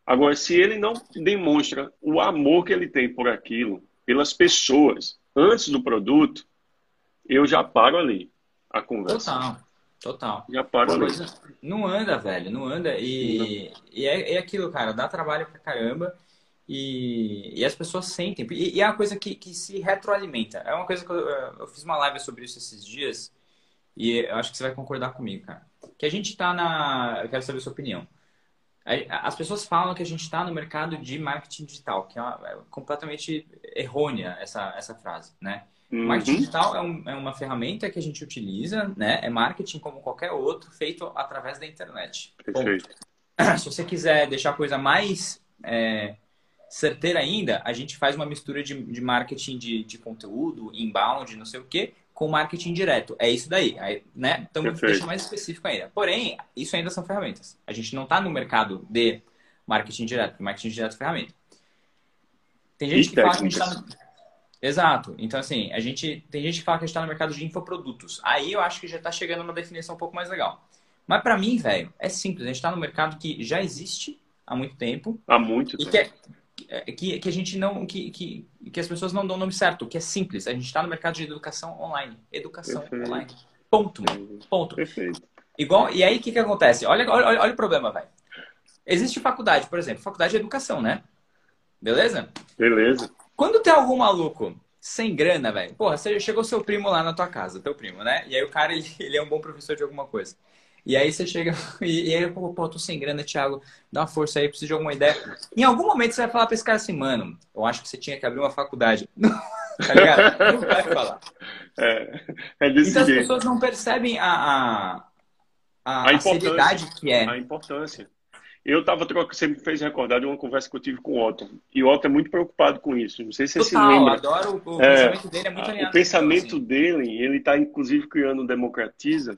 Agora, se ele não demonstra o amor que ele tem por aquilo, pelas pessoas, antes do produto, eu já paro ali a conversa. Total. Total. Já. Não anda, velho, não anda. E, e é, é aquilo, cara, dá trabalho pra caramba. E, e as pessoas sentem. E, e, é uma coisa que, que se retroalimenta. É uma coisa que eu, eu fiz uma live sobre isso esses dias. E eu acho que você vai concordar comigo, cara. Que a gente tá na. Eu quero saber a sua opinião. As pessoas falam que a gente está no mercado de marketing digital, que é, uma, é, completamente errônea essa, essa frase, né? Uhum. Marketing digital é, um, é, uma ferramenta que a gente utiliza, né? É marketing como qualquer outro, feito através da internet. Perfeito. Bom, se você quiser deixar a coisa mais é, certeira ainda, a gente faz uma mistura de, de marketing de, de conteúdo, inbound, não sei o quê, com marketing direto. É isso daí, aí, né? Então, deixa mais específico ainda. Porém, isso ainda são ferramentas. A gente não está no mercado de marketing direto, porque marketing direto é ferramenta. Tem gente e que técnicas. fala que a gente está no... Exato. Então, assim, a gente tem gente que fala que a gente está no mercado de infoprodutos. Aí eu acho que já está chegando uma definição um pouco mais legal. Mas para mim, velho, é simples. A gente está no mercado que já existe há muito tempo. Há muito tempo. E que é, que, que a gente não. Que, que, que as pessoas não dão o nome certo, que é simples. A gente está no mercado de educação online. Educação Perfeito. online. Ponto. Ponto. Perfeito. Igual, e aí o que, que acontece? Olha, olha, olha o problema, velho. Existe faculdade, por exemplo, faculdade de educação, né? Beleza? Beleza. Quando tem algum maluco sem grana, velho, porra, você chegou seu primo lá na tua casa, teu primo, né? E aí o cara, ele, ele é um bom professor de alguma coisa. E aí você chega e, e aí, pô, pô, tô sem grana, Thiago, dá uma força aí, preciso de alguma ideia. Em algum momento você vai falar pra esse cara assim, mano, eu acho que você tinha que abrir uma faculdade. tá ligado? Não vai falar. É, é desse então jeito. as pessoas não percebem a, a, a, a, a seriedade que é. A importância. Eu tava trocando, você me fez recordar de uma conversa que eu tive com o Otto. E o Otto é muito preocupado com isso. Não sei se você Total, se lembra. adoro o, o é, pensamento dele, é muito alinhado. O pensamento assim. dele, ele está inclusive criando o Democratiza,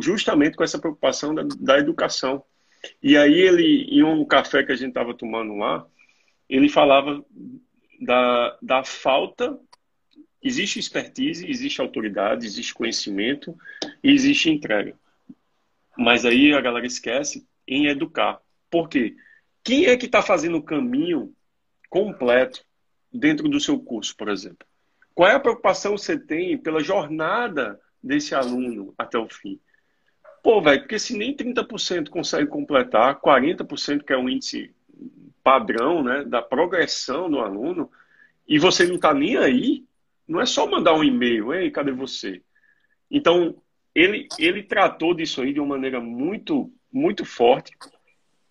justamente com essa preocupação da, da educação. E aí ele, em um café que a gente estava tomando lá, ele falava da, da falta. Existe expertise, existe autoridade, existe conhecimento e existe entrega. Mas aí a galera esquece em educar. Por quê? Quem é que está fazendo o caminho completo dentro do seu curso, por exemplo? Qual é a preocupação que você tem pela jornada desse aluno até o fim? Pô, velho, porque se nem 30% consegue completar, 40% que é um índice padrão, né, da progressão do aluno, e você não está nem aí, não é só mandar um e-mail, ei, cadê você? Então, ele, ele tratou disso aí de uma maneira muito, muito forte,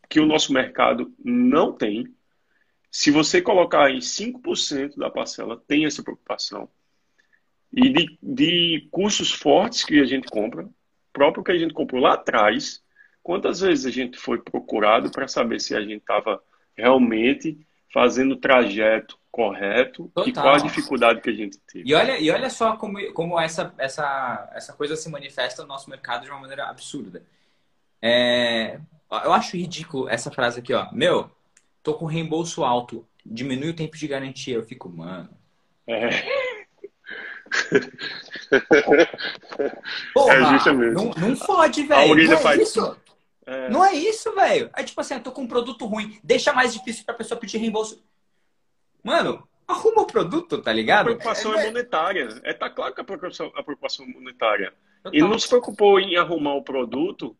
que o nosso mercado não tem. Se você colocar em 5% da parcela, tem essa preocupação. E de, de cursos fortes que a gente compra, próprio que a gente comprou lá atrás, quantas vezes a gente foi procurado para saber se a gente estava realmente fazendo o trajeto correto Total. e qual a dificuldade que a gente teve. E olha, e olha só como, como essa, essa, essa coisa se manifesta no nosso mercado de uma maneira absurda. É, eu acho ridículo essa frase aqui, ó. Meu, tô com reembolso alto, diminui o tempo de garantia. Eu fico, mano. É. Porra, é justamente. Não, não fode, velho. Não é faz... isso. É... Não é isso, velho. É tipo assim, eu tô com um produto ruim. Deixa mais difícil pra pessoa pedir reembolso. Mano, arruma o produto, tá ligado? A preocupação é, é monetária. É, tá claro que a preocupação, a preocupação monetária. Total. Ele não se preocupou em arrumar o produto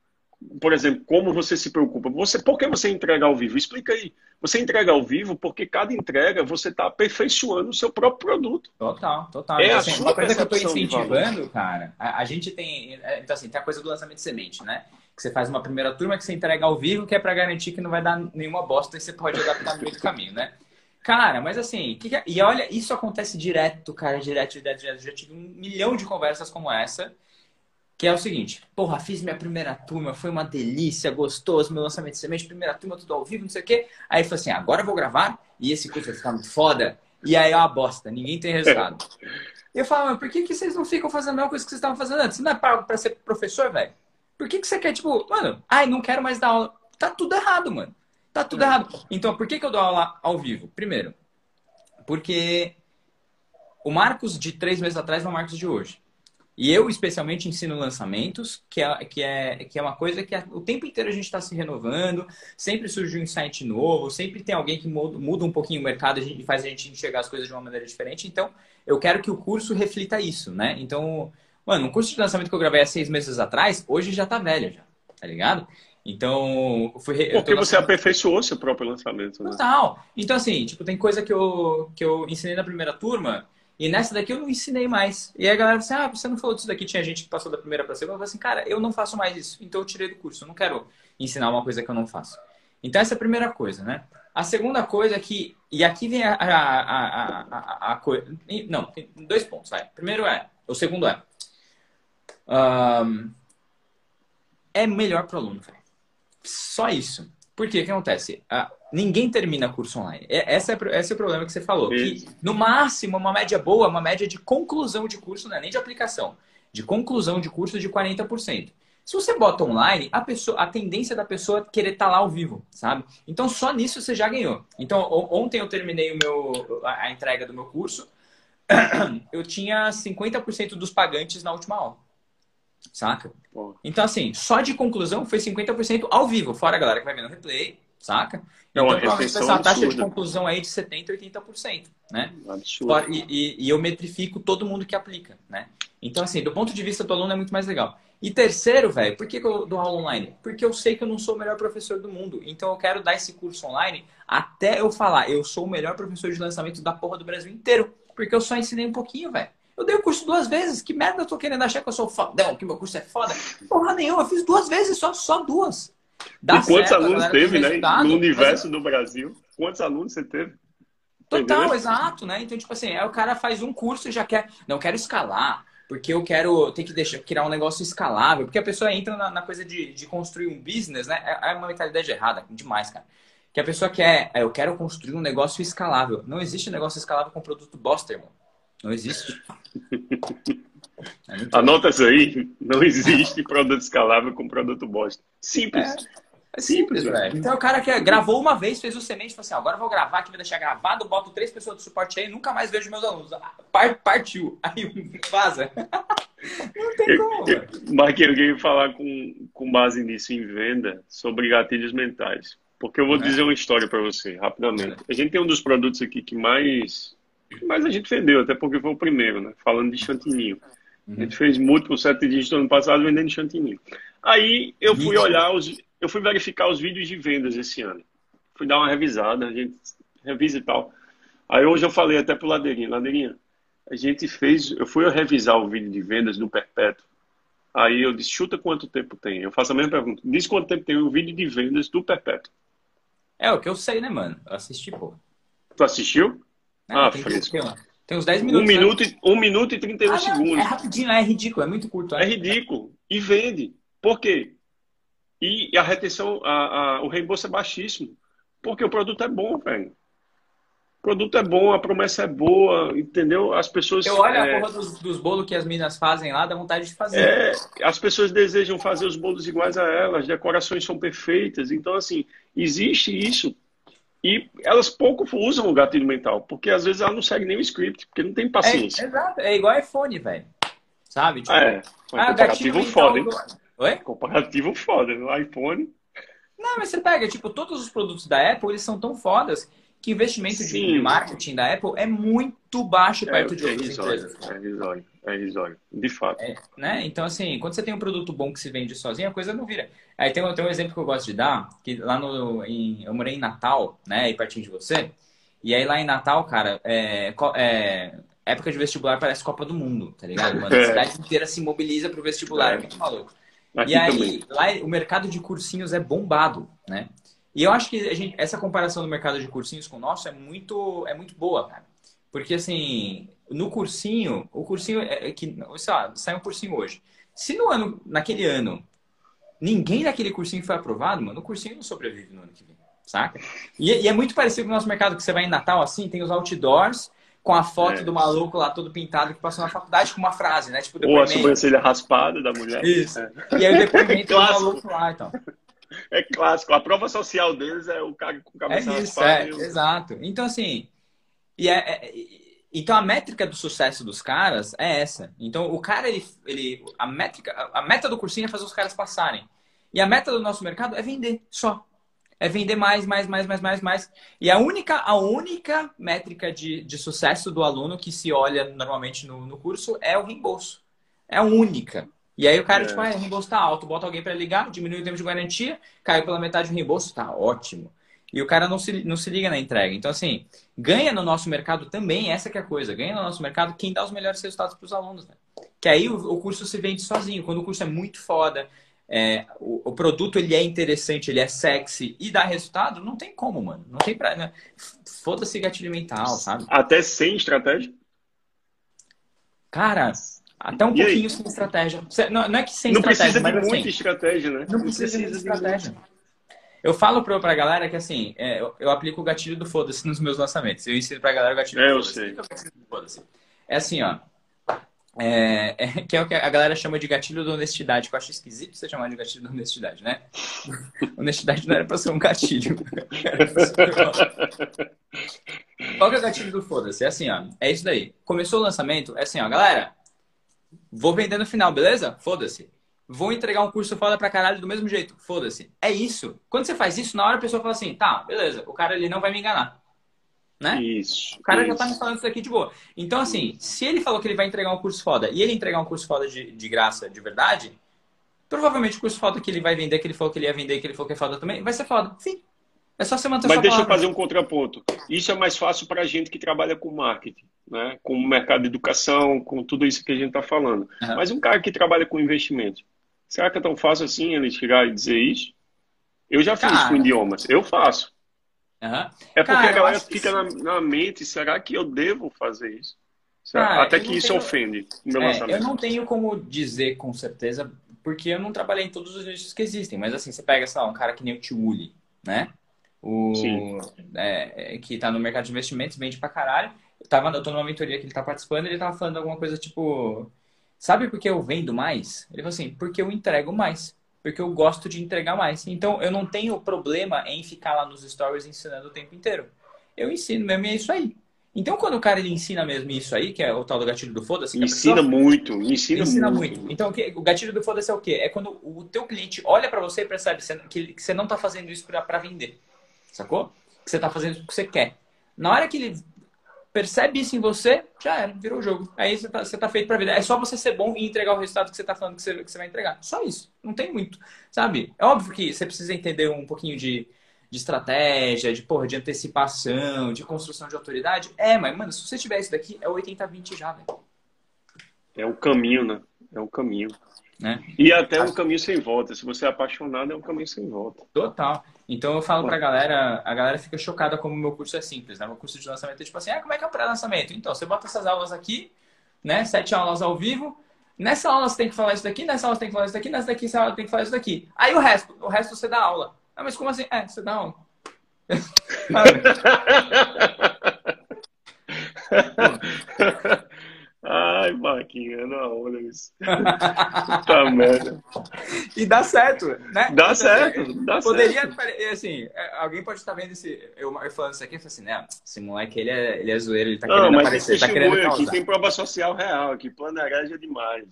por exemplo, como você se preocupa? Você, por que você entrega ao vivo? Explica aí. Você entrega ao vivo porque cada entrega você está aperfeiçoando o seu próprio produto. Total, total. É então, assim, uma coisa que eu estou incentivando, cara, a, a, gente tem. É, então, assim, tem a coisa do lançamento de semente, né? Que você faz uma primeira turma que você entrega ao vivo, que é para garantir que não vai dar nenhuma bosta e você pode adaptar no meio do caminho, né? Cara, mas assim, que que é? e olha, isso acontece direto, cara, direto, direto, direto. Já tive um milhão de conversas como essa que é o seguinte, porra, fiz minha primeira turma, foi uma delícia, gostoso, meu lançamento de semente, primeira turma, tudo ao vivo, não sei o quê. Aí falou assim, agora eu vou gravar e esse curso vai ficar muito foda. E aí é uma bosta, ninguém tem resultado. eu falo, mas por que, que vocês não ficam fazendo a mesma coisa que vocês estavam fazendo antes? Você não é pago pra ser professor, velho? Por que, que você quer, tipo, mano, ai, não quero mais dar aula. Tá tudo errado, mano. Tá tudo errado. Então, por que, que eu dou aula ao vivo? Primeiro, porque o Marcos de três meses atrás não é o Marcos de hoje. E eu, especialmente, ensino lançamentos, que é, que é, que é uma coisa que o tempo inteiro a gente está se renovando, sempre surge um insight novo, sempre tem alguém que muda, muda um pouquinho o mercado e faz a gente enxergar as coisas de uma maneira diferente. Então, eu quero que o curso reflita isso, né? Então, mano, um curso de lançamento que eu gravei há seis meses atrás, hoje já tá velho, já, tá ligado? Então, fui re... Porque você aperfeiçoou seu próprio lançamento, né? Total. Então, assim, tipo, tem coisa que eu, que eu ensinei na primeira turma e nessa daqui eu não ensinei mais. E a galera disse, ah, você não falou disso daqui, tinha gente que passou da primeira para a segunda. Eu falei assim, cara, eu não faço mais isso. Então eu tirei do curso. Eu não quero ensinar uma coisa que eu não faço. Então essa é a primeira coisa, né? A segunda coisa é que, e aqui vem a, a, a, a, coisa. Não, tem dois pontos, vai. Primeiro é, o segundo é. Um, é melhor para o aluno. Só isso. Por quê? O que acontece? Ninguém termina curso online. Esse é, esse é o problema que você falou. Que, no máximo, uma média boa, uma média de conclusão de curso, não é nem de aplicação, de conclusão de curso de 40%. Se você bota online, a, pessoa, a tendência da pessoa é querer estar tá lá ao vivo, sabe? Então, só nisso você já ganhou. Então, ontem eu terminei o meu, a entrega do meu curso. Eu tinha 50% dos pagantes na última aula. Saca? Então, assim, só de conclusão foi 50% ao vivo. Fora a galera que vai ver no replay, saca? Então, é então, provavelmente uma taxa de conclusão aí de 70%, 80%, né? Absurdo. E, e, e, eu metrifico todo mundo que aplica, né? Então, assim, do ponto de vista do aluno é muito mais legal. E terceiro, velho, por que, que eu dou aula online? Porque eu sei que eu não sou o melhor professor do mundo. Então, eu quero dar esse curso online até eu falar, eu sou o melhor professor de lançamento da porra do Brasil inteiro. Porque eu só ensinei um pouquinho, velho. Eu dei o curso duas vezes. Que merda eu tô querendo achar que eu sou fodão, que meu curso é foda? Porra nenhuma, eu fiz duas vezes só, só duas. Dá e quantos certo, alunos teve, né? No universo mas... do Brasil, quantos alunos você teve? Total, Entendeu? exato, né? Então, tipo assim, aí o cara faz um curso e já quer. Não, quero escalar, porque eu quero ter que deixar, criar um negócio escalável. Porque a pessoa entra na, na coisa de, de, construir um business, né? É, é uma mentalidade errada, demais, cara. Que a pessoa quer, é, eu quero construir um negócio escalável. Não existe negócio escalável com produto bosta, irmão. Não existe. É Anota isso aí. Não existe produto escalável com produto bosta. Simples. É, é simples, velho. Então o cara que gravou uma vez, fez o semente e falou assim: agora eu vou gravar aqui, vou deixar gravado, boto três pessoas do suporte aí nunca mais vejo meus alunos. Partiu. Aí vaza. Não tem como. Marquinhos, eu queria falar com, com base nisso em venda sobre gatilhos mentais. Porque eu vou é. dizer uma história para você, rapidamente. A gente tem um dos produtos aqui que mais mas a gente vendeu, até porque foi o primeiro, né? Falando de chantininho. Uhum. A gente fez múltiplos sete dígitos no ano passado vendendo chantininho. Aí eu fui olhar os, eu fui verificar os vídeos de vendas esse ano. Fui dar uma revisada, a gente revisa e tal. Aí hoje eu falei até pro Ladeirinha, Ladeirinha, a gente fez, eu fui revisar o vídeo de vendas do Perpétuo. Aí eu disse, chuta quanto tempo tem. Eu faço a mesma pergunta. Diz quanto tempo tem o vídeo de vendas do Perpétuo. É o que eu sei, né, mano? Eu assisti, pô. Tu assistiu? É, ah, fresco. Tem uns 10 minutos. Um né? minuto, um minuto e 31 ah, segundos. É rapidinho, é ridículo, é muito curto. É, é ridículo. E vende. Por quê? E a retenção, a, a, o reembolso é baixíssimo. Porque o produto é bom, velho. O produto é bom, a promessa é boa, entendeu? As pessoas. Eu olho é... a porra dos, dos bolos que as minas fazem lá, dá vontade de fazer. É, as pessoas desejam fazer os bolos iguais a elas, decorações são perfeitas. Então, assim, existe isso e elas pouco usam o gatilho mental, porque às vezes ela não segue nem o script, porque não tem paciência. É, exato, é igual iPhone, velho. Sabe? Tipo, é, ah, comparativo foda, hein? Oi? Comparativo foda no iPhone. Não, mas você pega, tipo, todos os produtos da Apple, eles são tão fodas que o investimento de marketing da Apple é muito baixo é, perto é, de outras risório, empresas. É risório, é risório, de fato. É, né? Então, assim, quando você tem um produto bom que se vende sozinho, a coisa não vira. Aí tem, tem um exemplo que eu gosto de dar, que lá no... Em, eu morei em Natal, né, aí pertinho de você, e aí lá em Natal, cara, é, é, época de vestibular parece Copa do Mundo, tá ligado? Mano? A cidade inteira se mobiliza pro vestibular, é, é muito maluco. Aqui e aí, também. lá o mercado de cursinhos é bombado, né? E eu acho que gente, essa comparação do mercado de cursinhos com o nosso é muito, é muito boa, cara. Porque, assim, no cursinho, o cursinho é, é que, sei lá, sai um cursinho hoje. Se no ano, naquele ano, ninguém daquele cursinho foi aprovado, mano, o cursinho não sobrevive no ano que vem, saca? E, e é muito parecido com o nosso mercado, que você vai em Natal, assim, tem os outdoors com a foto é. do maluco lá todo pintado que passou na faculdade com uma frase, né? Tipo, Ou a sobrancelha raspada da mulher. Isso. É. E aí o depoimento do maluco lá, então. É clássico. A prova social deles é o cara com cabeça é isso, É, exato. Então, assim... E é, é, então, a métrica do sucesso dos caras é essa. Então, o cara, ele... ele a, métrica, a meta do cursinho é fazer os caras passarem. E a meta do nosso mercado é vender, só. É vender mais, mais, mais, mais, mais, mais. E a única, a única métrica de, de sucesso do aluno que se olha normalmente no, no curso é o reembolso. É a única. E aí o cara, é. tipo, ah, o reembolso tá alto, bota alguém para ligar, diminui o tempo de garantia, caiu pela metade o reembolso, tá ótimo. E o cara não se, não se liga na entrega. Então, assim, ganha no nosso mercado também, essa que é a coisa, ganha no nosso mercado quem dá os melhores resultados para os alunos, né? Que aí o, o, curso se vende sozinho. Quando o curso é muito foda, é, o, o, produto ele é interessante, ele é sexy e dá resultado, não tem como, mano. Não tem pra. Né? Foda-se gatilho mental, sabe? Até sem estratégia? Cara, até um e pouquinho aí? sem estratégia. Não, não, é que sem não estratégia, precisa de muita assim, estratégia, né? Não, não precisa, precisa de estratégia. Eu falo pra, pra galera que assim, é, eu, eu, aplico o gatilho do foda-se nos meus lançamentos. Eu ensino pra galera o gatilho é, do foda-se. Eu sei. É assim, ó. É, é, que é o que a galera chama de gatilho da honestidade, que eu acho esquisito você chamar de gatilho da honestidade, né? honestidade não era pra ser um gatilho. Qual que é o gatilho do foda-se? É assim, ó. É isso daí. Começou o lançamento, é assim, ó, galera. Vou vender no final, beleza? Foda-se. Vou entregar um curso foda pra caralho do mesmo jeito. Foda-se. É isso. Quando você faz isso, na hora a pessoa fala assim, tá, beleza, o cara ele não vai me enganar. Né? Isso. O cara isso. já tá me falando isso aqui de boa. Então, assim, se ele falou que ele vai entregar um curso foda e ele entregar um curso foda de, de graça, de verdade, provavelmente o curso foda que ele vai vender, que ele falou que ele ia vender, que ele falou que é foda também, vai ser foda. Sim. É só você manter Mas deixa palavra. eu fazer um contraponto. Isso é mais fácil para a gente que trabalha com marketing, né? com o mercado de educação, com tudo isso que a gente está falando. Uhum. Mas um cara que trabalha com investimento, será que é tão fácil assim ele chegar e dizer isso? Eu já fiz cara. com idiomas, eu faço. Uhum. É porque cara, a galera fica na, na, mente, será que eu devo fazer isso? Cara, Até que isso tenho... ofende o meu é, lançamento. Eu não tenho como dizer com certeza, porque eu não trabalhei em todos os nichos que existem. Mas assim, você pega, sei lá, um cara que nem o Tiuli, né? o, é, que está no mercado de investimentos, vende pra caralho. Eu, tava, eu tô numa mentoria que ele tá participando ele tava falando alguma coisa tipo: Sabe por que eu vendo mais? Ele falou assim: Porque eu entrego mais. Porque eu gosto de entregar mais. Então eu não tenho problema em ficar lá nos stories ensinando o tempo inteiro. Eu ensino mesmo e é isso aí. Então, quando o cara ele ensina mesmo isso aí, que é o tal do gatilho do foda-se... Ensina pessoa... muito, ensina, ensina muito. muito. Então, o gatilho do foda-se é o quê? É quando o teu cliente olha para você e percebe que você não está fazendo isso para vender. Sacou? Que você está fazendo o que você quer. Na hora que ele percebe isso em você, já era, virou o jogo. Aí você tá, você tá feito pra vida. É só você ser bom e entregar o resultado que você tá falando que você, que você vai entregar. Só isso. Não tem muito. Sabe? É óbvio que você precisa entender um pouquinho de, de estratégia, de, porra, de antecipação, de construção de autoridade. É, mas, mano, se você tiver isso daqui, é 80-20 já, velho. É o caminho, né? É o caminho. Né? E até um caminho sem volta. Se você é apaixonado, é um caminho sem volta. Total. Então eu falo pra galera, a galera fica chocada como o meu curso é simples, né? Meu curso de lançamento é tipo assim, ah, como é que é o pré-lançamento? Então, você bota essas aulas aqui, né? Sete aulas ao vivo. Nessa aula você tem que falar isso daqui, nessa aula você tem que falar isso daqui, nessa daqui você tem que falar isso daqui. Aí o resto, o resto você dá aula. Ah, mas como assim? É, você dá aula. Ai, Marquinhos, não, olha isso. Puta merda. E dá certo, né? Dá certo, dá Poderia, certo. assim, é, alguém pode estar vendo esse, eu falando isso aqui e assim, né, esse moleque, ele é, ele é zoeiro, ele tá não, querendo mas aparecer, ele tá querendo aqui, tem prova social real aqui, plano é demais.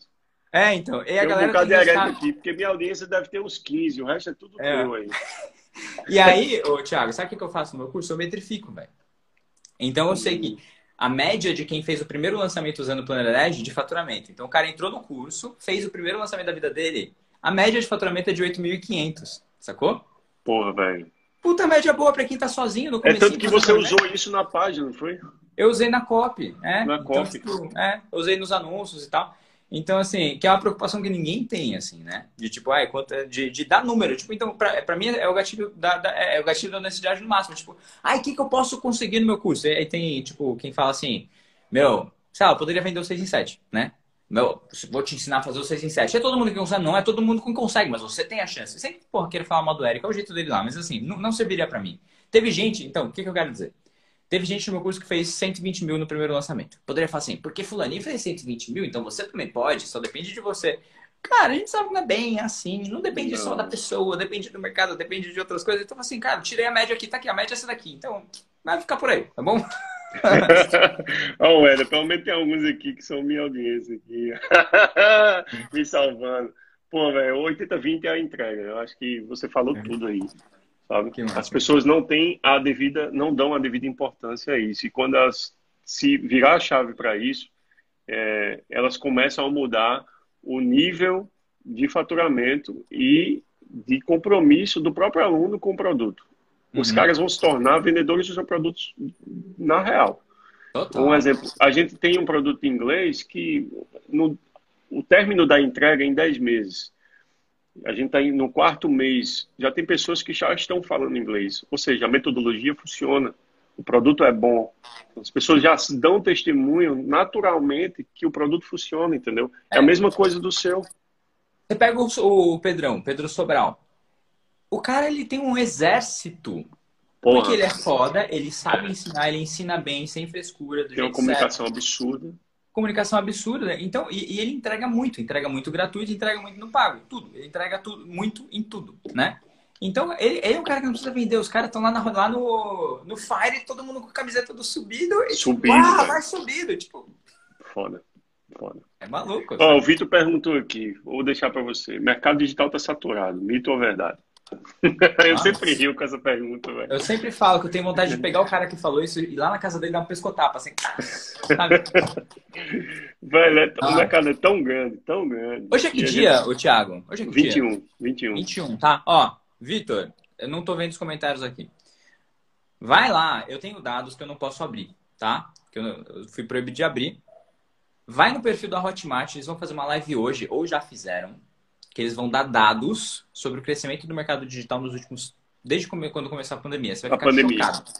É, então, e a tem galera... Um bocado de estar... aqui, porque minha audiência deve ter uns 15, o resto é tudo é. teu aí. e aí, ô, Thiago, sabe o que eu faço no meu curso? Eu metrifico, velho. Então eu sei que a média de quem fez o primeiro lançamento usando o Planner Edge de faturamento. Então o cara entrou no curso, fez o primeiro lançamento da vida dele, a média de faturamento é de 8.500, sacou? Porra, velho. Puta média boa pra quem tá sozinho no começo. É tanto que você usou isso na página, não foi? Eu usei na copy, é. Na então, copy. Tipo, é, usei nos anúncios e tal. Então, assim, que é uma preocupação que ninguém tem, assim, né? De tipo, ai, quanto, de, de dar número. Tipo, então, pra, pra mim é o gatilho da, da é o gatilho da necessidade no máximo. Tipo, ai, o que, que eu posso conseguir no meu curso? E aí tem, tipo, quem fala assim, meu, sei lá, eu poderia vender o 6 em 7, né? Meu, vou te ensinar a fazer o 6 em 7. É todo mundo que consegue? Não, é todo mundo que consegue, mas você tem a chance. Sempre, porra, querer falar mal do Eric, é o jeito dele lá, mas assim, não, não serviria para mim. Teve gente, então, o que, que eu quero dizer? Teve gente no meu curso que fez 120 mil no primeiro lançamento. Poderia falar assim, porque fulaninho fez 120 mil, então você também pode, só depende de você. Cara, a gente sabe que não é bem assim, não depende não. só da pessoa, depende do mercado, depende de outras coisas. Então, assim, cara, tirei a média aqui, tá aqui, a média é essa daqui. Então, vai ficar por aí, tá bom? Ó, oh, Éder, pelo menos tem alguns aqui que são minha audiência aqui. Me salvando. Pô, velho, 80-20 é a entrega. Eu acho que você falou é. tudo aí sabe? As pessoas não têm a devida, não dão a devida importância a isso. E quando elas se virar a chave para isso, é, elas começam a mudar o nível de faturamento e de compromisso do próprio aluno com o produto. Os uhum. caras vão se tornar vendedores dos seus produtos na real. Total. Um exemplo, a gente tem um produto em inglês que no, o término da entrega é em 10 meses. A gente está no quarto mês, já tem pessoas que já estão falando inglês. Ou seja, a metodologia funciona, o produto é bom. As pessoas já dão testemunho naturalmente que o produto funciona, entendeu? É, é a mesma coisa do seu. Você pega o, o Pedrão, Pedro Sobral. O cara, ele tem um exército. Porra. Porque ele é foda, ele sabe ensinar, ele ensina bem, sem frescura. tem uma comunicação certo. absurda comunicação absurda. Né? Então, e, e, ele entrega muito, entrega muito gratuito, entrega muito no pago, tudo. Ele entrega tudo, muito em tudo, né? Então, ele, ele é um cara que não precisa vender. Os caras estão lá, lá no, no Fire, todo mundo com a camiseta do subido. E, tipo, subido. Tipo, vai subido. Tipo... Foda. Foda. É maluco. Ó, o Vitor perguntou aqui, vou deixar para você. Mercado digital tá saturado, mito ou verdade? eu Nossa. sempre rio com essa pergunta, velho. Eu sempre falo que eu tenho vontade de pegar o cara que falou isso e ir lá na casa dele dar um pescotapa, assim. Velho, é, ah. o mercado é tão grande, tão grande. Hoje é que dia, gente... ô Thiago? Hoje é que 21, dia? 21. 21, tá. Ó, Vitor, eu não tô vendo os comentários aqui. Vai lá, eu tenho dados que eu não posso abrir, tá? Que eu, eu fui proibido de abrir. Vai no perfil da Hotmart, eles vão fazer uma live hoje, ou já fizeram, que eles vão dar dados sobre o crescimento do mercado digital nos últimos. Desde quando começou a pandemia. Você vai ficar a pandemia. chocado.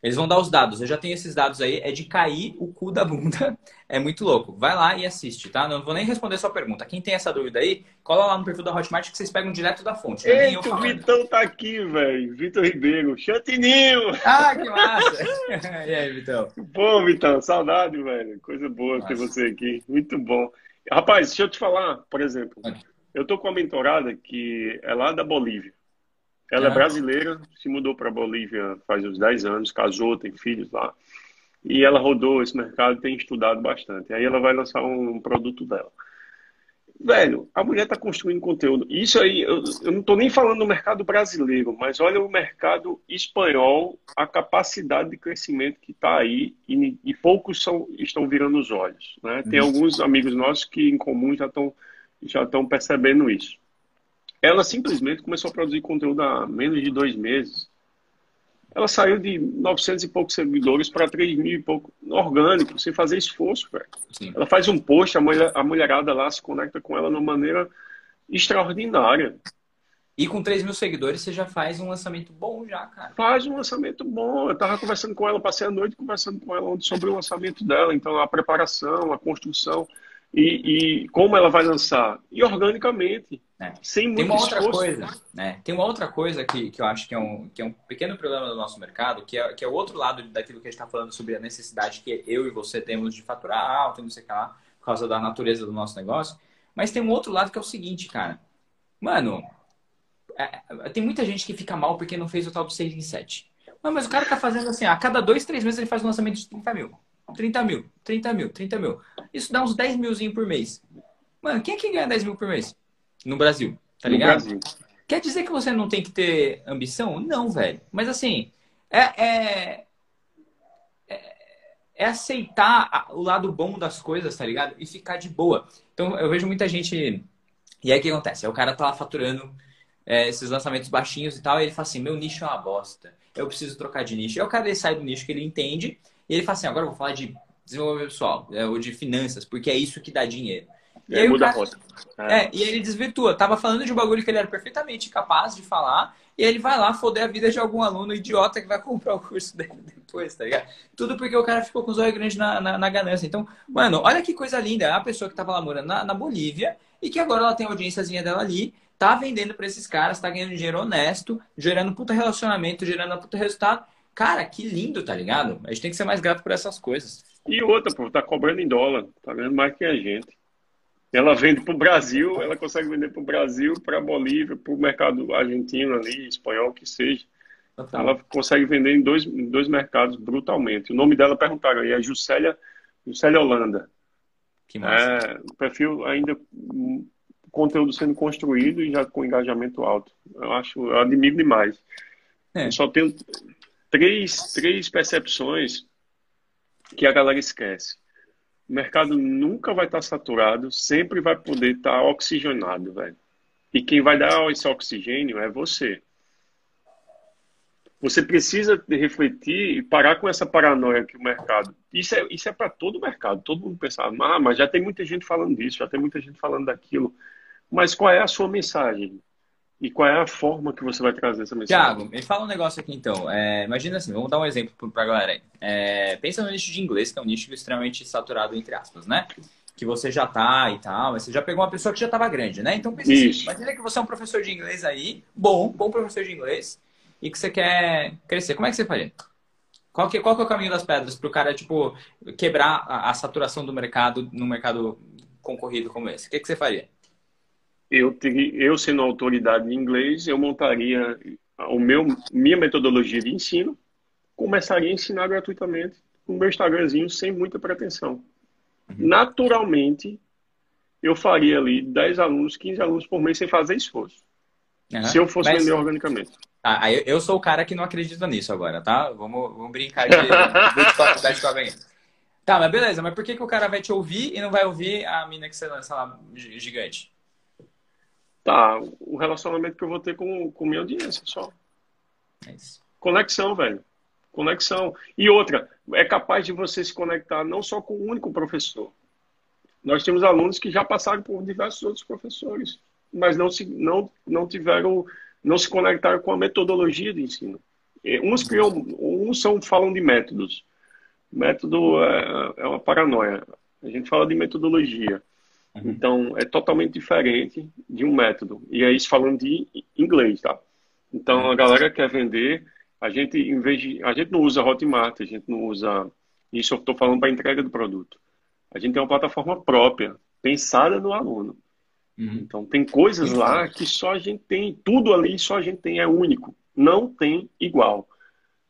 Eles vão dar os dados. Eu já tenho esses dados aí. É de cair o cu da bunda. É muito louco. Vai lá e assiste, tá? Não vou nem responder sua pergunta. Quem tem essa dúvida aí, cola lá no perfil da Hotmart que vocês pegam direto da fonte. É Eita, o Vitão tá aqui, velho. Vitor Ribeiro. Chantininho! Ah, que massa! e aí, Vitão? Pô, Vitão, saudade, velho. Coisa boa Nossa. ter você aqui. Muito bom. Rapaz, deixa eu te falar, por exemplo. Eu tô com uma mentorada que é lá da Bolívia. Ela é, é brasileira, se mudou para Bolívia faz uns 10 anos, casou, tem filhos lá. E ela rodou esse mercado, tem estudado bastante. Aí ela vai lançar um produto dela. Velho, a mulher está construindo conteúdo. Isso aí, eu, eu não estou nem falando do mercado brasileiro, mas olha o mercado espanhol, a capacidade de crescimento que está aí e, e, poucos são, estão virando os olhos. Né? Tem alguns amigos nossos que em comum já estão já estão percebendo isso. Ela simplesmente começou a produzir conteúdo há menos de dois meses. Ela saiu de 900 e poucos seguidores para 3 mil e pouco orgânico, sem fazer esforço, velho. Ela faz um post, a, mulher, a mulherada lá se conecta com ela de uma maneira extraordinária. E com 3 mil seguidores você já faz um lançamento bom já, cara. Faz um lançamento bom. Eu tava conversando com ela, passei a noite conversando com ela sobre o lançamento dela. Então, a preparação, a construção e, e, como ela vai lançar? E organicamente, é. sem muito Tem uma outra esforço. coisa, né? Tem uma outra coisa que, que eu acho que é, um, que é um pequeno problema do nosso mercado, que é, que é o outro lado daquilo que a gente está falando sobre a necessidade que eu e você temos de faturar alto, não sei o que lá, por causa da natureza do nosso negócio. Mas tem um outro lado que é o seguinte, cara. Mano, é, tem muita gente que fica mal porque não fez o tal do 6 em 7. Mas o cara tá fazendo assim, a cada dois, três meses ele faz um lançamento de 30 mil. 30 mil, 30 mil, 30 mil. Isso dá uns 10 milzinho por mês. Mano, quem é que ganha 10 mil por mês? No Brasil, tá ligado? No Brasil. Quer dizer que você não tem que ter ambição? Não, velho. Mas assim, é, é, é, é aceitar o lado bom das coisas, tá ligado? E ficar de boa. Então eu vejo muita gente. E aí o que acontece? Aí o cara tá lá faturando é, esses lançamentos baixinhos e tal, e ele fala assim: meu nicho é uma bosta. Eu preciso trocar de nicho. E aí o cara ele sai do nicho que ele entende, e ele fala assim: agora eu vou falar de desenvolvimento pessoal, é, ou de finanças, porque é isso que dá dinheiro. E, aí muda cara, a É. é, e aí ele desvirtua. Tava falando de um bagulho que ele era perfeitamente capaz de falar, e ele vai lá foder a vida de algum aluno idiota que vai comprar o curso dele depois, tá ligado? Tudo porque o cara ficou com os olhos grandes na, na, na, ganância. Então, mano, olha que coisa linda. É a pessoa que tava lá morando na, na Bolívia e que agora ela tem a audiênciazinha dela ali, tá vendendo pra esses caras, tá ganhando dinheiro honesto, gerando puta relacionamento, gerando puta resultado. Cara, que lindo, tá ligado? A gente tem que ser mais grato por essas coisas. E outra, pô, tá cobrando em dólar, tá ganhando mais que a gente. Ela vende para o Brasil, ela consegue vender para o Brasil, para a Bolívia, para o mercado argentino ali, espanhol, que seja. Ela consegue vender em dois, em dois mercados brutalmente. O nome dela perguntaram aí, é Juscelia, Juscelia Holanda. Que massa. É, o perfil ainda conteúdo sendo construído e já com engajamento alto. Eu acho, eu admiro demais. É. Eu só tenho três, três percepções que a galera esquece o mercado nunca vai estar saturado, sempre vai poder estar oxigenado, velho. E quem vai dar esse oxigênio é você. Você precisa refletir e parar com essa paranoia que o mercado. Isso é, isso é para todo o mercado. Todo mundo pensa, ah, mas já tem muita gente falando disso, já tem muita gente falando daquilo. Mas qual é a sua mensagem? E qual é a forma que você vai trazer essa mensagem? Tiago, me fala um negócio aqui então. É, imagina assim, vamos dar um exemplo para a galera aí. É, pensa no nicho de inglês, que é um nicho extremamente saturado, entre aspas, né? Que você já tá e tal, mas você já pegou uma pessoa que já estava grande, né? Então pensa assim, Isso. assim, imagina que você é um professor de inglês aí, bom, bom professor de inglês, e que você quer crescer. Como é que você faria? Qual que, qual que é o caminho das pedras para o cara, tipo, quebrar a, a saturação do mercado num mercado concorrido como esse? O que, que você faria? Eu, eu sendo autoridade em inglês, eu montaria o meu, minha metodologia de ensino, começaria a ensinar gratuitamente no meu Instagramzinho sem muita pretensão. Uhum. Naturalmente, eu faria ali 10 alunos, 15 alunos por mês sem fazer esforço. Uhum. Se eu fosse Mas... vender organicamente. Ah, eu sou o cara que não acredita nisso agora, tá? Vamos, vamos brincar de, de, de, de Tá, mas beleza, mas por que, que o cara vai te ouvir e não vai ouvir a mina que você lança lá gigante? Tá, o relacionamento que eu vou ter com, com minha audiência só. É isso. Conexão, velho. Conexão. E outra, é capaz de você se conectar não só com um único professor. Nós temos alunos que já passaram por diversos outros professores, mas não se, não, não tiveram, não se conectaram com a metodologia de ensino. Uns, criam, uns são, falam de métodos. Método é, é uma paranoia. A gente fala de metodologia. Uhum. Então, é totalmente diferente de um método. E é isso falando de inglês, tá? Então, a galera quer vender, a gente, em vez de, a gente não usa Hotmart, a gente não usa, isso eu estou falando para entrega do produto. A gente tem uma plataforma própria, pensada no aluno. Uhum. Então, tem coisas lá que só a gente tem, tudo ali só a gente tem, é único. Não tem igual.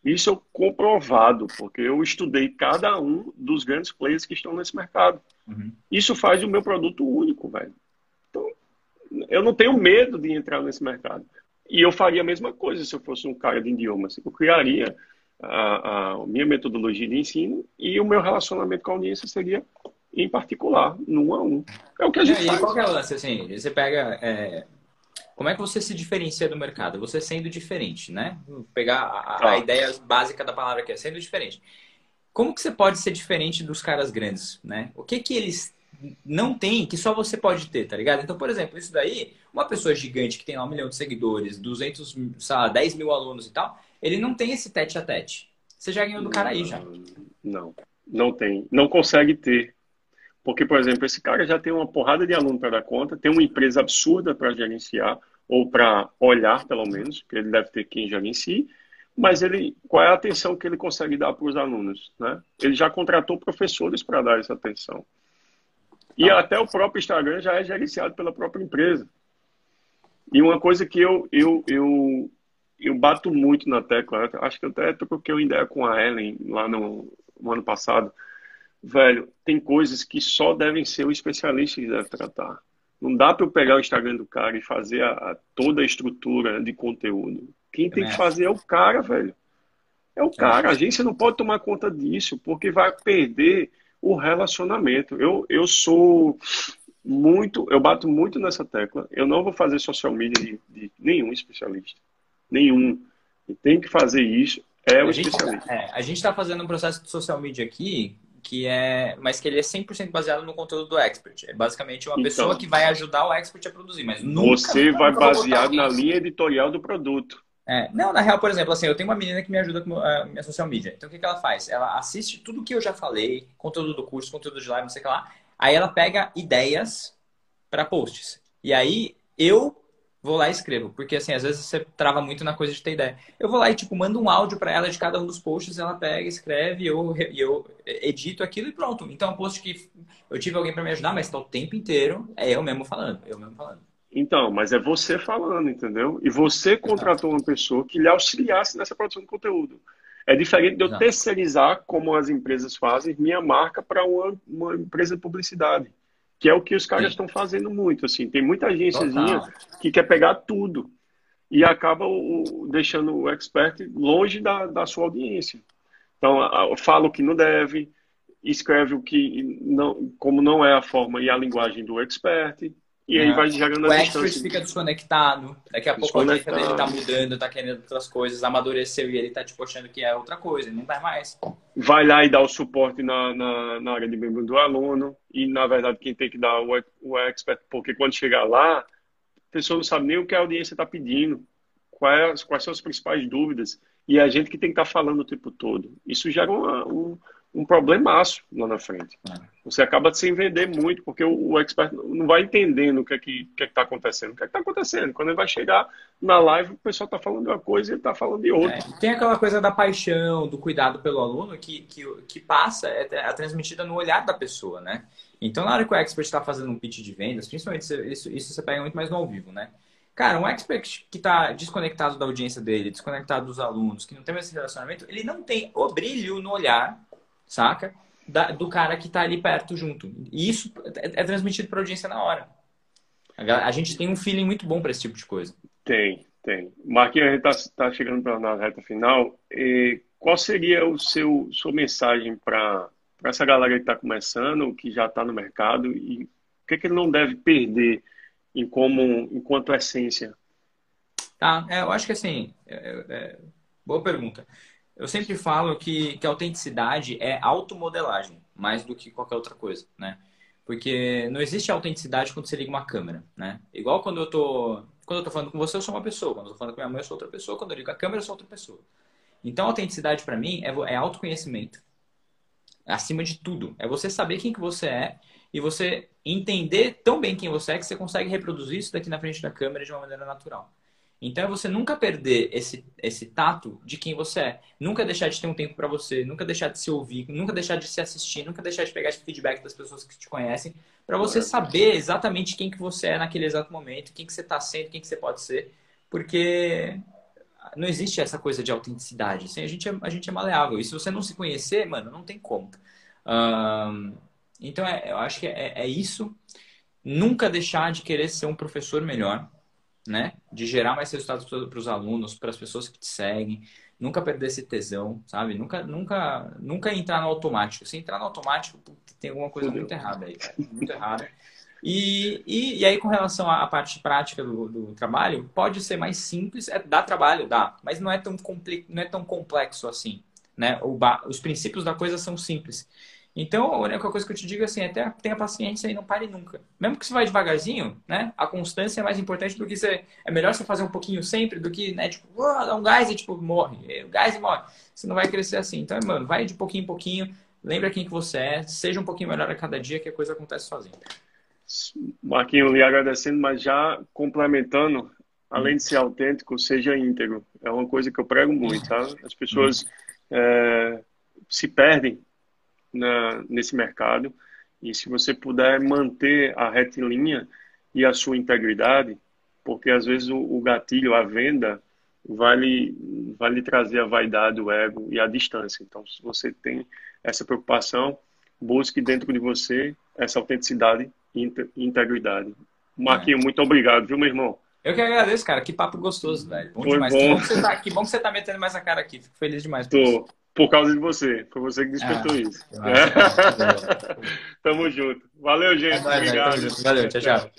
Isso é comprovado, porque eu estudei cada um dos grandes players que estão nesse mercado. Uhum. Isso faz o meu produto único, velho. Então, eu não tenho medo de entrar nesse mercado. E eu faria a mesma coisa se eu fosse um cara de idiomas. Eu criaria a, a minha metodologia de ensino e o meu relacionamento com a audiência seria em particular, num a um. É o que a gente é, faz. E qual é o lance, assim? Você pega... É como é que você se diferencia do mercado? Você sendo diferente, né? Vou pegar a, a, tá. ideia básica da palavra aqui, é sendo diferente. Como que você pode ser diferente dos caras grandes, né? O que que eles não têm que só você pode ter, tá ligado? Então, por exemplo, isso daí, uma pessoa gigante que tem lá um milhão de seguidores, 200, sei lá, 10 mil alunos e tal, ele não tem esse tete a tete. Você já ganhou do cara aí, já. Não, não tem. Não consegue ter. Porque, por exemplo, esse cara já tem uma porrada de aluno para dar conta, tem uma empresa absurda para gerenciar, ou para olhar, pelo menos, porque ele deve ter quem gerencie, mas ele, qual é a atenção que ele consegue dar para os alunos? Né? Ele já contratou professores para dar essa atenção. E ah. até o próprio Instagram já é gerenciado pela própria empresa. E uma coisa que eu, eu, eu, eu bato muito na tecla, acho que até troquei uma ideia com a Ellen lá no, no ano passado, velho, tem coisas que só devem ser o especialista que deve tratar. Não dá para eu pegar o Instagram do cara e fazer a, a, toda a estrutura de conteúdo. Quem tem que fazer é o cara, velho. É o cara. A agência não pode tomar conta disso, porque vai perder o relacionamento. Eu, eu sou muito, eu bato muito nessa tecla. Eu não vou fazer social media de, de nenhum especialista. Nenhum. E tem que fazer isso, é o a especialista. Gente, é, a gente está fazendo um processo de social media aqui, que é, mas que ele é 100% baseado no conteúdo do expert. É basicamente uma então, pessoa que vai ajudar o expert a produzir, mas nunca, Você vai baseado na linha editorial do produto. É, não, na real, por exemplo, assim, eu tenho uma menina que me ajuda com a minha social media. Então, o que, que ela faz? Ela assiste tudo que eu já falei, conteúdo do curso, conteúdo de live, não sei o que lá. Aí ela pega ideias para posts. E aí eu vou lá e escrevo. Porque, assim, às vezes você trava muito na coisa de ter ideia. Eu vou lá e, tipo, mando um áudio para ela de cada um dos posts, ela pega, escreve, eu, eu edito aquilo e pronto. Então, é um post que eu tive alguém para me ajudar, mas está o tempo inteiro é eu mesmo falando, eu mesmo falando. Então, mas é você falando, entendeu? E você contratou uma pessoa que lhe auxiliasse nessa produção de conteúdo. É diferente de eu Exato. terceirizar, como as empresas fazem, minha marca para uma, uma empresa de publicidade. Que é o que os caras estão fazendo muito. Assim, tem muita agênciazinha que quer pegar tudo e acaba o, deixando o expert longe da, da sua audiência. Então, fala o que não deve, escreve o que não, como não é a forma e a linguagem do expert, e aí vai jogando a distância. O expert fica desconectado. Daqui a pouco a dica dele tá mudando, tá querendo outras coisas, amadureceu e ele tá tipo achando que é outra coisa, não vai mais. Vai lá e dá o suporte na, na, na área de membro do aluno. E na verdade quem tem que dar o, o expert, porque quando chegar lá, a pessoa não sabe nem o que a audiência está pedindo, quais, quais são as principais dúvidas. E é a gente que tem que estar tá falando o tempo todo. Isso gera uma, um, um problemaço lá na frente. É. Você acaba sem vender muito, porque o, o expert não vai entendendo o que é que é está acontecendo. O que é está acontecendo? Quando ele vai chegar na live, o pessoal está falando de uma coisa e ele está falando de outra. É, tem aquela coisa da paixão, do cuidado pelo aluno que, que, que passa, é, é transmitida no olhar da pessoa, né? Então, na hora que o expert está fazendo um pitch de vendas, principalmente isso, isso você pega muito mais no ao vivo, né? Cara, um expert que está desconectado da audiência dele, desconectado dos alunos, que não tem esse relacionamento, ele não tem o brilho no olhar saca? Da, do cara que tá ali perto junto. E isso é, é transmitido para audiência na hora. A, a, gente tem um feeling muito bom para esse tipo de coisa. Tem, tem. Marquinhos, a gente está tá chegando pra, na reta final. E qual seria o seu sua mensagem para essa galera que está começando, que já está no mercado e o que, é que ele não deve perder em como enquanto essência? Tá, é, eu acho que assim, é, é boa pergunta. Eu sempre falo que, que autenticidade é automodelagem, mais do que qualquer outra coisa, né? Porque não existe autenticidade quando você liga uma câmera, né? Igual quando eu tô, quando eu tô falando com você, eu sou uma pessoa. Quando eu tô falando com minha mãe, eu sou outra pessoa. Quando eu ligo a câmera, eu sou outra pessoa. Então, autenticidade para mim é, é autoconhecimento. Acima de tudo. É você saber quem que você é e você entender tão bem quem você é que você consegue reproduzir isso daqui na frente da câmera de uma maneira natural. Então é você nunca perder esse, esse tato de quem você é. Nunca deixar de ter um tempo para você, nunca deixar de se ouvir, nunca deixar de se assistir, nunca deixar de pegar esse feedback das pessoas que te conhecem, para você saber exatamente quem que você é naquele exato momento, quem que você está sendo, quem que você pode ser, porque não existe essa coisa de autenticidade. Assim, a, gente é, a gente é maleável. E se você não se conhecer, mano, não tem como. Então é, eu acho que é, é isso. Nunca deixar de querer ser um professor melhor né? De gerar mais resultados para os alunos, para as pessoas que te seguem. Nunca perder esse tesão, sabe? Nunca, nunca, nunca entrar no automático. Se entrar no automático, tem alguma coisa muito errada aí, cara. Muito errada. E, e, e, aí, com relação à parte prática do, do, trabalho, pode ser mais simples, é, dá trabalho, dá, mas não é tão, não é tão complexo assim. Né? O, os princípios da coisa são simples. Então, a única coisa que eu te digo é assim, até tenha paciência e não pare nunca. Mesmo que você vai devagarzinho, né? A constância é mais importante do que você... É melhor você fazer um pouquinho sempre do que, né? Tipo, oh, dá um gás e, tipo, morre. Gás e morre. Você não vai crescer assim. Então, mano, vai de pouquinho em pouquinho. Lembra quem que você é. Seja um pouquinho melhor a cada dia que a coisa acontece sozinha. Marquinhos, lhe agradecendo, mas já complementando, além de ser autêntico, seja íntegro. É uma coisa que eu prego muito, tá? As pessoas é, se perdem na, nesse mercado. E se você puder manter a retilínea e a sua integridade, porque às vezes o, o gatilho, a venda, vai lhe, vai lhe trazer a vaidade, o ego e a distância. Então, se você tem essa preocupação, busque dentro de você essa autenticidade e integridade. Marquinho, é. muito obrigado, viu, meu irmão? Eu que agradeço, cara. Que papo gostoso, velho. Bom Foi demais. Bom. Que, bom que, você tá, que bom que você tá metendo mais a cara aqui. Fico feliz demais. Tô. Isso. Por causa de você. Foi você que despertou ah, isso. É. Tamo junto. Valeu, gente. Obrigado. Valeu, tchau, tchau.